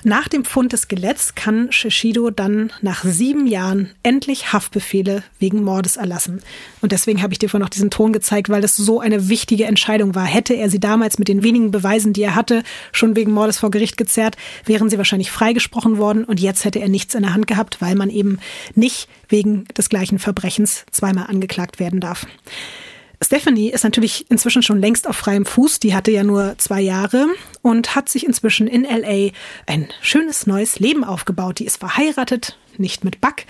Nach dem Fund des Skeletts kann Shishido dann nach sieben Jahren endlich Haftbefehle wegen Mordes erlassen. Und deswegen habe ich dir vorhin noch diesen Ton gezeigt, weil das so eine wichtige Entscheidung war. Hätte er sie damals mit den wenigen Beweisen, die er hatte, schon wegen Mordes vor Gericht gezerrt, wären sie wahrscheinlich freigesprochen worden und jetzt hätte er nichts in der Hand gehabt, weil man eben nicht wegen des gleichen Verbrechens zweimal angeklagt werden darf. Stephanie ist natürlich inzwischen schon längst auf freiem Fuß. Die hatte ja nur zwei Jahre und hat sich inzwischen in LA ein schönes neues Leben aufgebaut. Die ist verheiratet, nicht mit Buck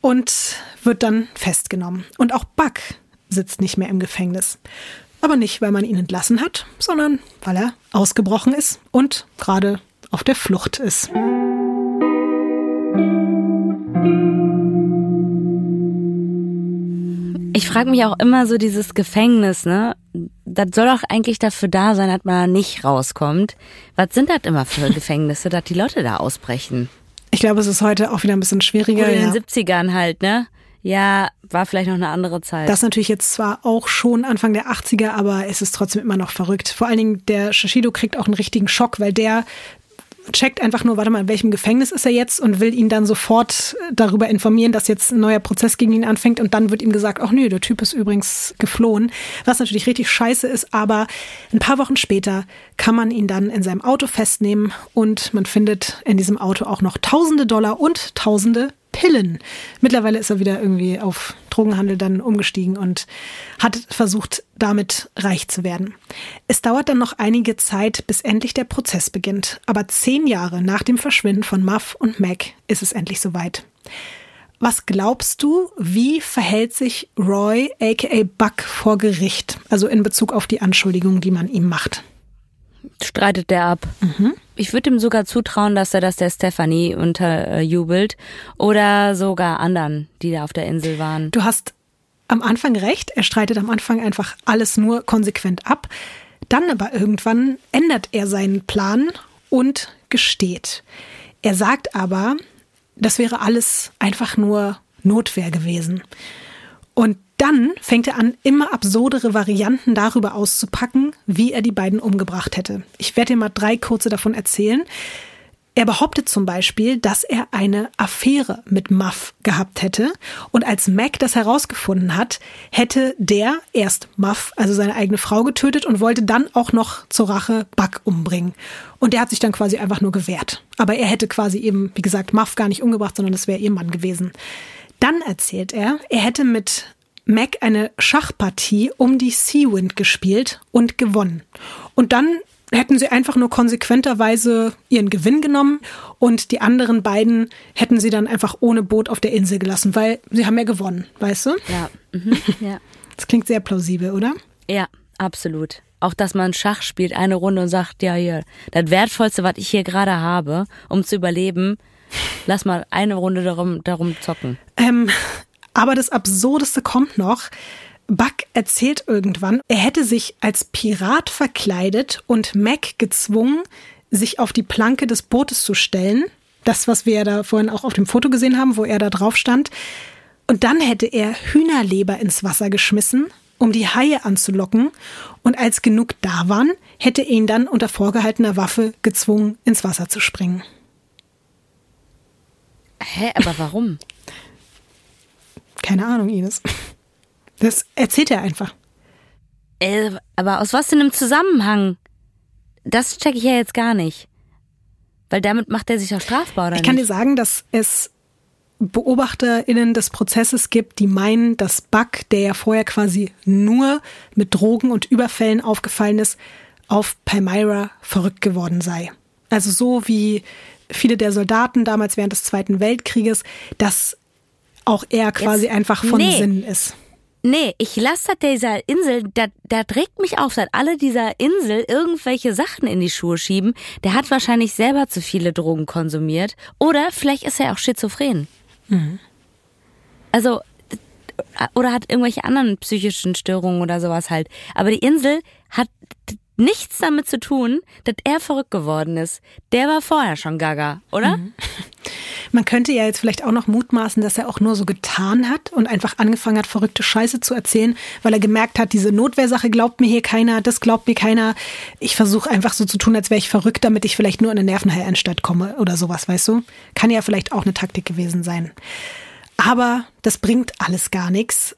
und wird dann festgenommen. Und auch Buck sitzt nicht mehr im Gefängnis. Aber nicht, weil man ihn entlassen hat, sondern weil er ausgebrochen ist und gerade auf der Flucht ist. Ich frage mich auch immer so dieses Gefängnis, ne? Das soll doch eigentlich dafür da sein, dass man da nicht rauskommt. Was sind das immer für Gefängnisse, dass die Leute da ausbrechen? Ich glaube, es ist heute auch wieder ein bisschen schwieriger. Oder in ja. den 70ern halt, ne? Ja, war vielleicht noch eine andere Zeit. Das ist natürlich jetzt zwar auch schon Anfang der 80er, aber es ist trotzdem immer noch verrückt. Vor allen Dingen der Shishido kriegt auch einen richtigen Schock, weil der checkt einfach nur, warte mal, in welchem Gefängnis ist er jetzt und will ihn dann sofort darüber informieren, dass jetzt ein neuer Prozess gegen ihn anfängt. Und dann wird ihm gesagt, ach nö, der Typ ist übrigens geflohen, was natürlich richtig scheiße ist, aber ein paar Wochen später kann man ihn dann in seinem Auto festnehmen und man findet in diesem Auto auch noch tausende Dollar und tausende Pillen. Mittlerweile ist er wieder irgendwie auf Drogenhandel dann umgestiegen und hat versucht, damit reich zu werden. Es dauert dann noch einige Zeit, bis endlich der Prozess beginnt. Aber zehn Jahre nach dem Verschwinden von Muff und Mac ist es endlich soweit. Was glaubst du, wie verhält sich Roy aka Buck vor Gericht? Also in Bezug auf die Anschuldigungen, die man ihm macht. Streitet der ab. Mhm. Ich würde ihm sogar zutrauen, dass er das der Stephanie unterjubelt oder sogar anderen, die da auf der Insel waren. Du hast am Anfang recht. Er streitet am Anfang einfach alles nur konsequent ab. Dann aber irgendwann ändert er seinen Plan und gesteht. Er sagt aber, das wäre alles einfach nur Notwehr gewesen. Und dann fängt er an, immer absurdere Varianten darüber auszupacken, wie er die beiden umgebracht hätte. Ich werde dir mal drei kurze davon erzählen. Er behauptet zum Beispiel, dass er eine Affäre mit Muff gehabt hätte. Und als Mac das herausgefunden hat, hätte der erst Muff, also seine eigene Frau, getötet und wollte dann auch noch zur Rache Buck umbringen. Und der hat sich dann quasi einfach nur gewehrt. Aber er hätte quasi eben, wie gesagt, Muff gar nicht umgebracht, sondern es wäre ihr Mann gewesen. Dann erzählt er, er hätte mit Mac eine Schachpartie um die Seawind gespielt und gewonnen. Und dann hätten sie einfach nur konsequenterweise ihren Gewinn genommen und die anderen beiden hätten sie dann einfach ohne Boot auf der Insel gelassen, weil sie haben ja gewonnen, weißt du? Ja, mhm. ja. Das klingt sehr plausibel, oder? Ja, absolut. Auch, dass man Schach spielt, eine Runde und sagt, ja, hier, das Wertvollste, was ich hier gerade habe, um zu überleben, lass mal eine Runde darum, darum zocken. Ähm, aber das Absurdeste kommt noch. Buck erzählt irgendwann, er hätte sich als Pirat verkleidet und Mac gezwungen, sich auf die Planke des Bootes zu stellen. Das, was wir ja da vorhin auch auf dem Foto gesehen haben, wo er da drauf stand. Und dann hätte er Hühnerleber ins Wasser geschmissen, um die Haie anzulocken. Und als genug da waren, hätte ihn dann unter vorgehaltener Waffe gezwungen, ins Wasser zu springen. Hä, aber warum? Keine Ahnung, Ines. Das erzählt er einfach. Äh, aber aus was denn im Zusammenhang? Das checke ich ja jetzt gar nicht. Weil damit macht er sich auch strafbar, oder Ich kann nicht? dir sagen, dass es BeobachterInnen des Prozesses gibt, die meinen, dass Buck, der ja vorher quasi nur mit Drogen und Überfällen aufgefallen ist, auf Palmyra verrückt geworden sei. Also so wie viele der Soldaten damals während des Zweiten Weltkrieges, dass auch er quasi Jetzt- einfach von nee. Sinnen ist. Nee, ich lasse das dieser Insel, da, da trägt mich auf, seit alle dieser Insel irgendwelche Sachen in die Schuhe schieben. Der hat wahrscheinlich selber zu viele Drogen konsumiert. Oder vielleicht ist er auch schizophren. Also, oder hat irgendwelche anderen psychischen Störungen oder sowas halt. Aber die Insel hat nichts damit zu tun, dass er verrückt geworden ist. Der war vorher schon gaga, oder? Man könnte ja jetzt vielleicht auch noch mutmaßen, dass er auch nur so getan hat und einfach angefangen hat, verrückte Scheiße zu erzählen, weil er gemerkt hat, diese Notwehrsache glaubt mir hier keiner, das glaubt mir keiner. Ich versuche einfach so zu tun, als wäre ich verrückt, damit ich vielleicht nur in eine Nervenheilanstalt komme oder sowas, weißt du? Kann ja vielleicht auch eine Taktik gewesen sein. Aber das bringt alles gar nichts.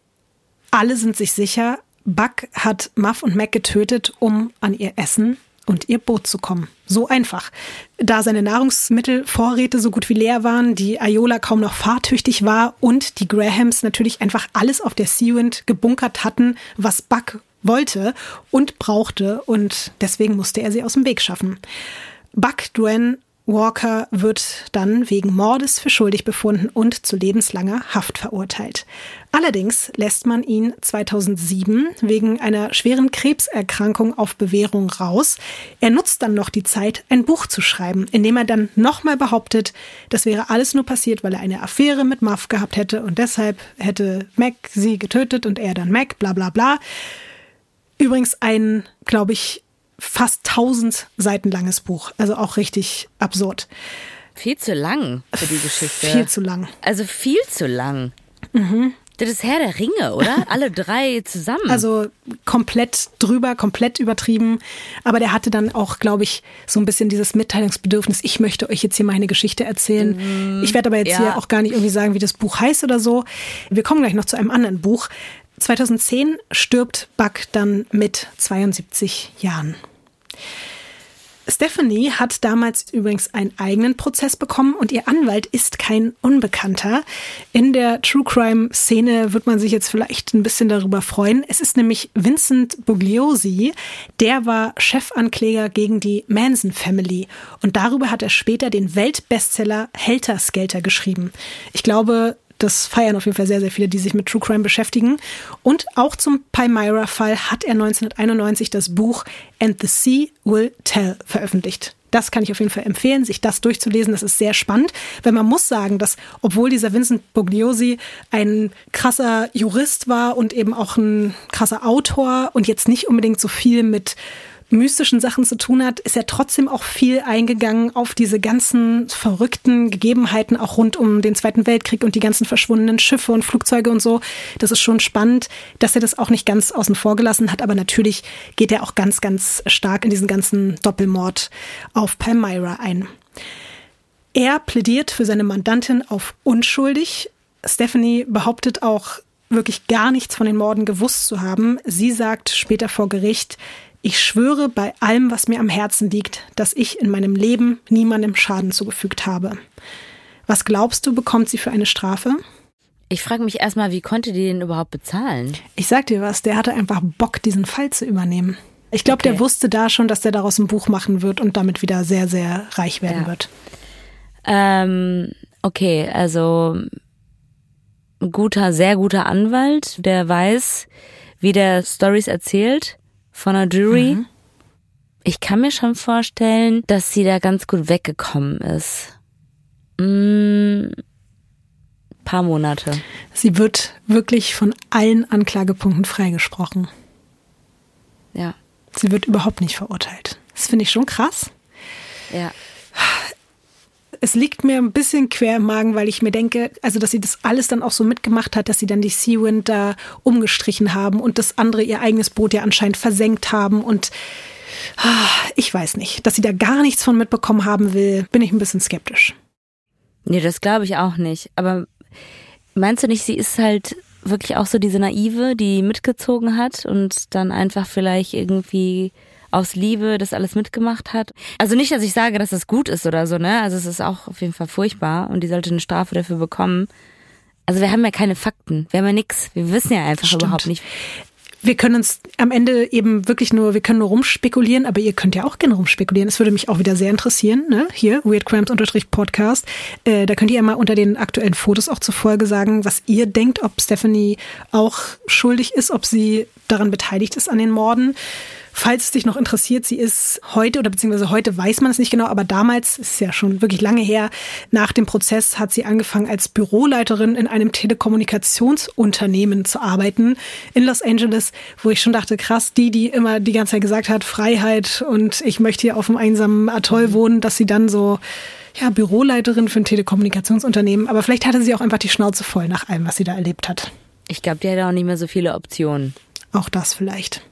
Alle sind sich sicher, Buck hat Muff und Mac getötet, um an ihr Essen und ihr Boot zu kommen. So einfach. Da seine Nahrungsmittelvorräte so gut wie leer waren, die Ayola kaum noch fahrtüchtig war und die Grahams natürlich einfach alles auf der Seawind gebunkert hatten, was Buck wollte und brauchte und deswegen musste er sie aus dem Weg schaffen. Buck Duane Walker wird dann wegen Mordes für schuldig befunden und zu lebenslanger Haft verurteilt. Allerdings lässt man ihn 2007 wegen einer schweren Krebserkrankung auf Bewährung raus. Er nutzt dann noch die Zeit, ein Buch zu schreiben, in dem er dann nochmal behauptet, das wäre alles nur passiert, weil er eine Affäre mit Muff gehabt hätte und deshalb hätte Mac sie getötet und er dann Mac, bla bla bla. Übrigens ein, glaube ich, fast 1000 Seiten langes Buch. Also auch richtig absurd. Viel zu lang für die Geschichte. Viel zu lang. Also viel zu lang. Mhm. Das ist Herr der Ringe, oder? Alle drei zusammen. Also komplett drüber, komplett übertrieben. Aber der hatte dann auch, glaube ich, so ein bisschen dieses Mitteilungsbedürfnis. Ich möchte euch jetzt hier meine Geschichte erzählen. Mhm. Ich werde aber jetzt ja. hier auch gar nicht irgendwie sagen, wie das Buch heißt oder so. Wir kommen gleich noch zu einem anderen Buch. 2010 stirbt Buck dann mit 72 Jahren. Stephanie hat damals übrigens einen eigenen Prozess bekommen und ihr Anwalt ist kein Unbekannter. In der True Crime Szene wird man sich jetzt vielleicht ein bisschen darüber freuen. Es ist nämlich Vincent Bugliosi. Der war Chefankläger gegen die Manson Family und darüber hat er später den Weltbestseller Helter Skelter geschrieben. Ich glaube, das feiern auf jeden Fall sehr, sehr viele, die sich mit True Crime beschäftigen. Und auch zum Palmyra-Fall hat er 1991 das Buch And the Sea Will Tell veröffentlicht. Das kann ich auf jeden Fall empfehlen, sich das durchzulesen. Das ist sehr spannend, weil man muss sagen, dass obwohl dieser Vincent Bugliosi ein krasser Jurist war und eben auch ein krasser Autor und jetzt nicht unbedingt so viel mit mystischen Sachen zu tun hat, ist er trotzdem auch viel eingegangen auf diese ganzen verrückten Gegebenheiten, auch rund um den Zweiten Weltkrieg und die ganzen verschwundenen Schiffe und Flugzeuge und so. Das ist schon spannend, dass er das auch nicht ganz außen vor gelassen hat, aber natürlich geht er auch ganz, ganz stark in diesen ganzen Doppelmord auf Palmyra ein. Er plädiert für seine Mandantin auf unschuldig. Stephanie behauptet auch wirklich gar nichts von den Morden gewusst zu haben. Sie sagt später vor Gericht, ich schwöre bei allem, was mir am Herzen liegt, dass ich in meinem Leben niemandem Schaden zugefügt habe. Was glaubst du, bekommt sie für eine Strafe? Ich frage mich erstmal, wie konnte die den überhaupt bezahlen? Ich sag dir was, der hatte einfach Bock, diesen Fall zu übernehmen. Ich glaube, okay. der wusste da schon, dass der daraus ein Buch machen wird und damit wieder sehr, sehr reich werden ja. wird. Ähm, okay, also ein guter, sehr guter Anwalt, der weiß, wie der Stories erzählt von der Jury. Mhm. Ich kann mir schon vorstellen, dass sie da ganz gut weggekommen ist. Mm, paar Monate. Sie wird wirklich von allen Anklagepunkten freigesprochen. Ja. Sie wird überhaupt nicht verurteilt. Das finde ich schon krass. Ja es liegt mir ein bisschen quer im Magen, weil ich mir denke, also dass sie das alles dann auch so mitgemacht hat, dass sie dann die Seawind da umgestrichen haben und das andere ihr eigenes Boot ja anscheinend versenkt haben und ah, ich weiß nicht, dass sie da gar nichts von mitbekommen haben will, bin ich ein bisschen skeptisch. Nee, das glaube ich auch nicht. Aber meinst du nicht, sie ist halt wirklich auch so diese Naive, die mitgezogen hat und dann einfach vielleicht irgendwie aus Liebe das alles mitgemacht hat. Also nicht, dass ich sage, dass das gut ist oder so, ne? Also es ist auch auf jeden Fall furchtbar und die sollte eine Strafe dafür bekommen. Also wir haben ja keine Fakten, wir haben ja nichts, wir wissen ja einfach Stimmt. überhaupt nicht. Wir können uns am Ende eben wirklich nur, wir können nur rumspekulieren, aber ihr könnt ja auch gerne rumspekulieren. Es würde mich auch wieder sehr interessieren, ne? Hier, Weird Crimes Podcast. Äh, da könnt ihr ja mal unter den aktuellen Fotos auch zur Folge sagen, was ihr denkt, ob Stephanie auch schuldig ist, ob sie daran beteiligt ist an den Morden. Falls es dich noch interessiert, sie ist heute oder beziehungsweise heute weiß man es nicht genau, aber damals, ist ja schon wirklich lange her, nach dem Prozess hat sie angefangen als Büroleiterin in einem Telekommunikationsunternehmen zu arbeiten in Los Angeles, wo ich schon dachte, krass, die, die immer die ganze Zeit gesagt hat, Freiheit und ich möchte hier auf einem einsamen Atoll wohnen, dass sie dann so ja, Büroleiterin für ein Telekommunikationsunternehmen, aber vielleicht hatte sie auch einfach die Schnauze voll nach allem, was sie da erlebt hat. Ich glaube, die hatte auch nicht mehr so viele Optionen. Auch das vielleicht.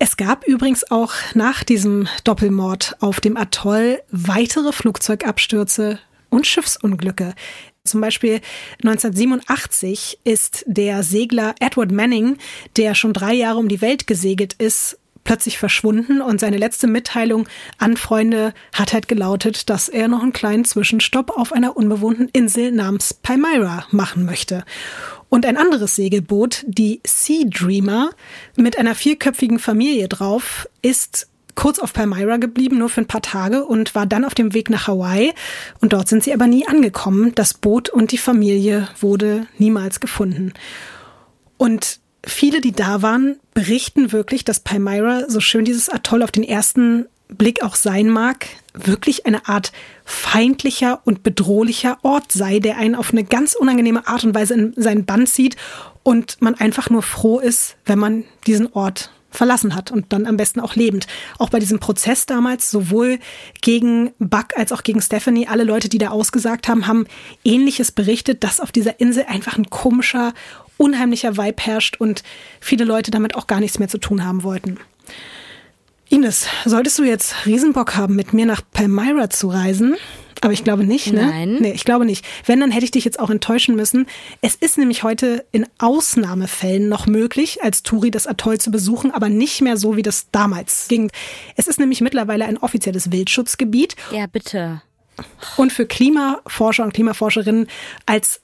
Es gab übrigens auch nach diesem Doppelmord auf dem Atoll weitere Flugzeugabstürze und Schiffsunglücke. Zum Beispiel 1987 ist der Segler Edward Manning, der schon drei Jahre um die Welt gesegelt ist, plötzlich verschwunden und seine letzte Mitteilung an Freunde hat halt gelautet, dass er noch einen kleinen Zwischenstopp auf einer unbewohnten Insel namens Palmyra machen möchte. Und ein anderes Segelboot, die Sea Dreamer, mit einer vierköpfigen Familie drauf, ist kurz auf Palmyra geblieben, nur für ein paar Tage und war dann auf dem Weg nach Hawaii. Und dort sind sie aber nie angekommen. Das Boot und die Familie wurde niemals gefunden. Und viele, die da waren, berichten wirklich, dass Palmyra, so schön dieses Atoll auf den ersten Blick auch sein mag, wirklich eine Art feindlicher und bedrohlicher Ort sei, der einen auf eine ganz unangenehme Art und Weise in seinen Bann zieht und man einfach nur froh ist, wenn man diesen Ort verlassen hat und dann am besten auch lebend. Auch bei diesem Prozess damals, sowohl gegen Buck als auch gegen Stephanie, alle Leute, die da ausgesagt haben, haben ähnliches berichtet, dass auf dieser Insel einfach ein komischer, unheimlicher Vibe herrscht und viele Leute damit auch gar nichts mehr zu tun haben wollten. Ines, solltest du jetzt Riesenbock haben, mit mir nach Palmyra zu reisen? Aber ich glaube nicht, ne? Nein. Nee, ich glaube nicht. Wenn, dann hätte ich dich jetzt auch enttäuschen müssen. Es ist nämlich heute in Ausnahmefällen noch möglich, als Touri das Atoll zu besuchen, aber nicht mehr so, wie das damals ging. Es ist nämlich mittlerweile ein offizielles Wildschutzgebiet. Ja, bitte. Und für Klimaforscher und Klimaforscherinnen als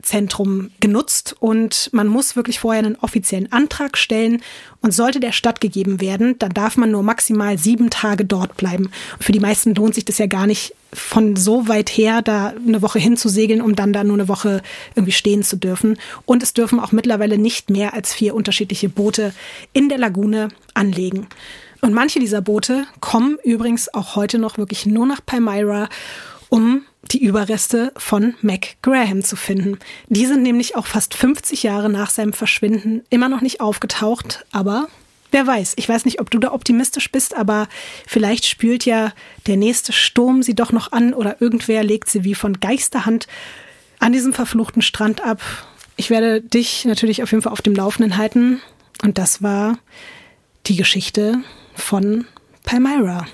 Forschungszentrum genutzt. Und man muss wirklich vorher einen offiziellen Antrag stellen. Und sollte der stattgegeben werden, dann darf man nur maximal sieben Tage dort bleiben. Für die meisten lohnt sich das ja gar nicht, von so weit her da eine Woche hinzusegeln, um dann da nur eine Woche irgendwie stehen zu dürfen. Und es dürfen auch mittlerweile nicht mehr als vier unterschiedliche Boote in der Lagune anlegen. Und manche dieser Boote kommen übrigens auch heute noch wirklich nur nach Palmyra, um die Überreste von Mac Graham zu finden. Die sind nämlich auch fast 50 Jahre nach seinem Verschwinden immer noch nicht aufgetaucht, aber wer weiß. Ich weiß nicht, ob du da optimistisch bist, aber vielleicht spült ja der nächste Sturm sie doch noch an oder irgendwer legt sie wie von Geisterhand an diesem verfluchten Strand ab. Ich werde dich natürlich auf jeden Fall auf dem Laufenden halten. Und das war die Geschichte von Palmyra.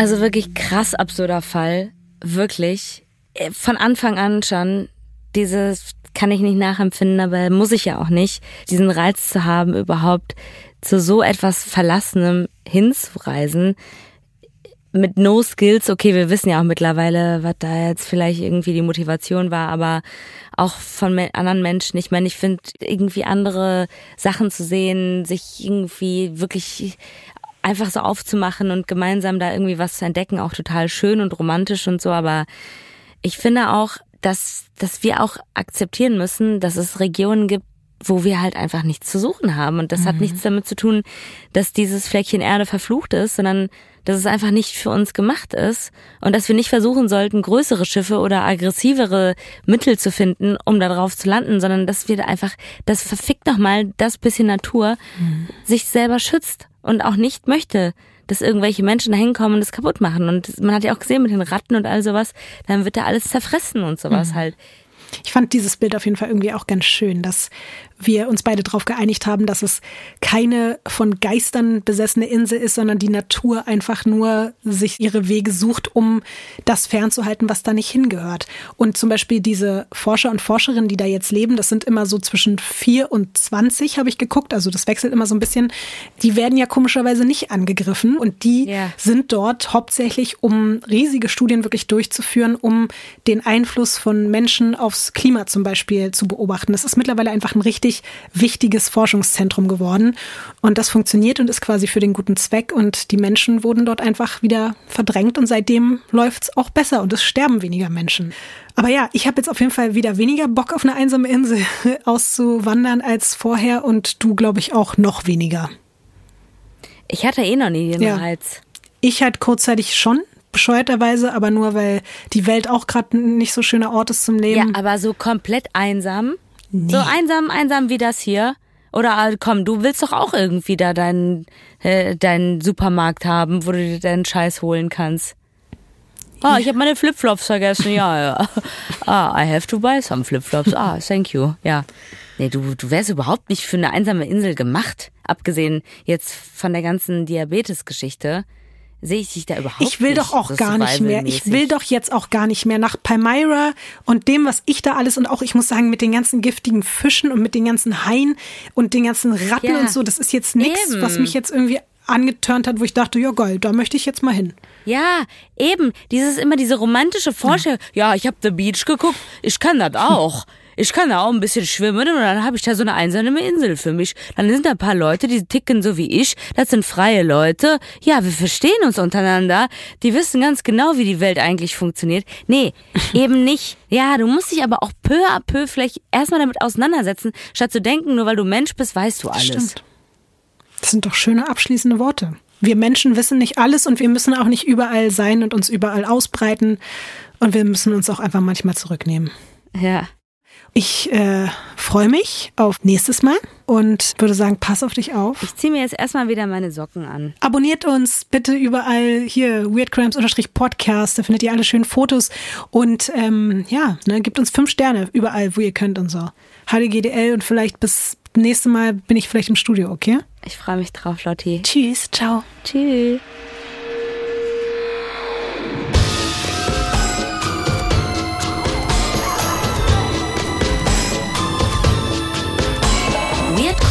Also wirklich krass absurder Fall. Wirklich. Äh, von Anfang an schon dieses kann ich nicht nachempfinden, aber muss ich ja auch nicht, diesen Reiz zu haben, überhaupt zu so etwas Verlassenem hinzureisen. Mit No Skills, okay, wir wissen ja auch mittlerweile, was da jetzt vielleicht irgendwie die Motivation war, aber auch von anderen Menschen. Ich meine, ich finde irgendwie andere Sachen zu sehen, sich irgendwie wirklich einfach so aufzumachen und gemeinsam da irgendwie was zu entdecken, auch total schön und romantisch und so. Aber ich finde auch, dass, dass wir auch akzeptieren müssen, dass es Regionen gibt, wo wir halt einfach nichts zu suchen haben. Und das mhm. hat nichts damit zu tun, dass dieses Fleckchen Erde verflucht ist, sondern dass es einfach nicht für uns gemacht ist und dass wir nicht versuchen sollten, größere Schiffe oder aggressivere Mittel zu finden, um da drauf zu landen, sondern dass wir da einfach, das verfickt nochmal das bisschen Natur, mhm. sich selber schützt und auch nicht möchte, dass irgendwelche Menschen da hinkommen und das kaputt machen. Und man hat ja auch gesehen mit den Ratten und all sowas, dann wird da alles zerfressen und sowas mhm. halt. Ich fand dieses Bild auf jeden Fall irgendwie auch ganz schön, dass wir uns beide darauf geeinigt haben, dass es keine von Geistern besessene Insel ist, sondern die Natur einfach nur sich ihre Wege sucht, um das fernzuhalten, was da nicht hingehört. Und zum Beispiel diese Forscher und Forscherinnen, die da jetzt leben, das sind immer so zwischen vier und zwanzig, habe ich geguckt. Also das wechselt immer so ein bisschen. Die werden ja komischerweise nicht angegriffen und die yeah. sind dort hauptsächlich, um riesige Studien wirklich durchzuführen, um den Einfluss von Menschen aufs Klima zum Beispiel zu beobachten. Das ist mittlerweile einfach ein richtig richtig wichtiges Forschungszentrum geworden. Und das funktioniert und ist quasi für den guten Zweck. Und die Menschen wurden dort einfach wieder verdrängt und seitdem läuft es auch besser und es sterben weniger Menschen. Aber ja, ich habe jetzt auf jeden Fall wieder weniger Bock auf eine einsame Insel auszuwandern als vorher und du, glaube ich, auch noch weniger. Ich hatte eh noch nie den ja. Reiz. Ich halt kurzzeitig schon, bescheuerterweise, aber nur weil die Welt auch gerade nicht so schöner Ort ist zum Leben. Ja, aber so komplett einsam. Nee. So einsam, einsam wie das hier. Oder äh, komm, du willst doch auch irgendwie da deinen, äh, deinen Supermarkt haben, wo du dir deinen Scheiß holen kannst. Ah, ich habe meine Flipflops vergessen. Ja, ja. Ah, I have to buy some Flipflops. Ah, thank you. Ja. Nee, du, du wärst überhaupt nicht für eine einsame Insel gemacht. Abgesehen jetzt von der ganzen Diabetes-Geschichte sehe ich dich da überhaupt nicht. Ich will nicht, doch auch gar nicht mehr. Ich will doch jetzt auch gar nicht mehr nach Palmyra und dem, was ich da alles und auch, ich muss sagen, mit den ganzen giftigen Fischen und mit den ganzen Haien und den ganzen Ratten ja. und so, das ist jetzt nichts, was mich jetzt irgendwie angeturnt hat, wo ich dachte, ja geil, da möchte ich jetzt mal hin. Ja, eben. Dieses immer diese romantische Vorstellung. Ja, ja ich habe The Beach geguckt, ich kann das auch ich kann da auch ein bisschen schwimmen und dann habe ich da so eine einsame Insel für mich. Dann sind da ein paar Leute, die ticken so wie ich. Das sind freie Leute. Ja, wir verstehen uns untereinander. Die wissen ganz genau, wie die Welt eigentlich funktioniert. Nee, eben nicht. Ja, du musst dich aber auch peu à peu vielleicht erstmal damit auseinandersetzen, statt zu denken, nur weil du Mensch bist, weißt du alles. Stimmt. Das sind doch schöne abschließende Worte. Wir Menschen wissen nicht alles und wir müssen auch nicht überall sein und uns überall ausbreiten. Und wir müssen uns auch einfach manchmal zurücknehmen. Ja. Ich äh, freue mich auf nächstes Mal und würde sagen, pass auf dich auf. Ich ziehe mir jetzt erstmal wieder meine Socken an. Abonniert uns bitte überall hier weirdcrimes-podcast, da findet ihr alle schönen Fotos und ähm, ja, ne, gebt uns fünf Sterne überall, wo ihr könnt und so. HDGDL und vielleicht bis nächste Mal bin ich vielleicht im Studio, okay? Ich freue mich drauf, Lotti. Tschüss, ciao. Tschüss.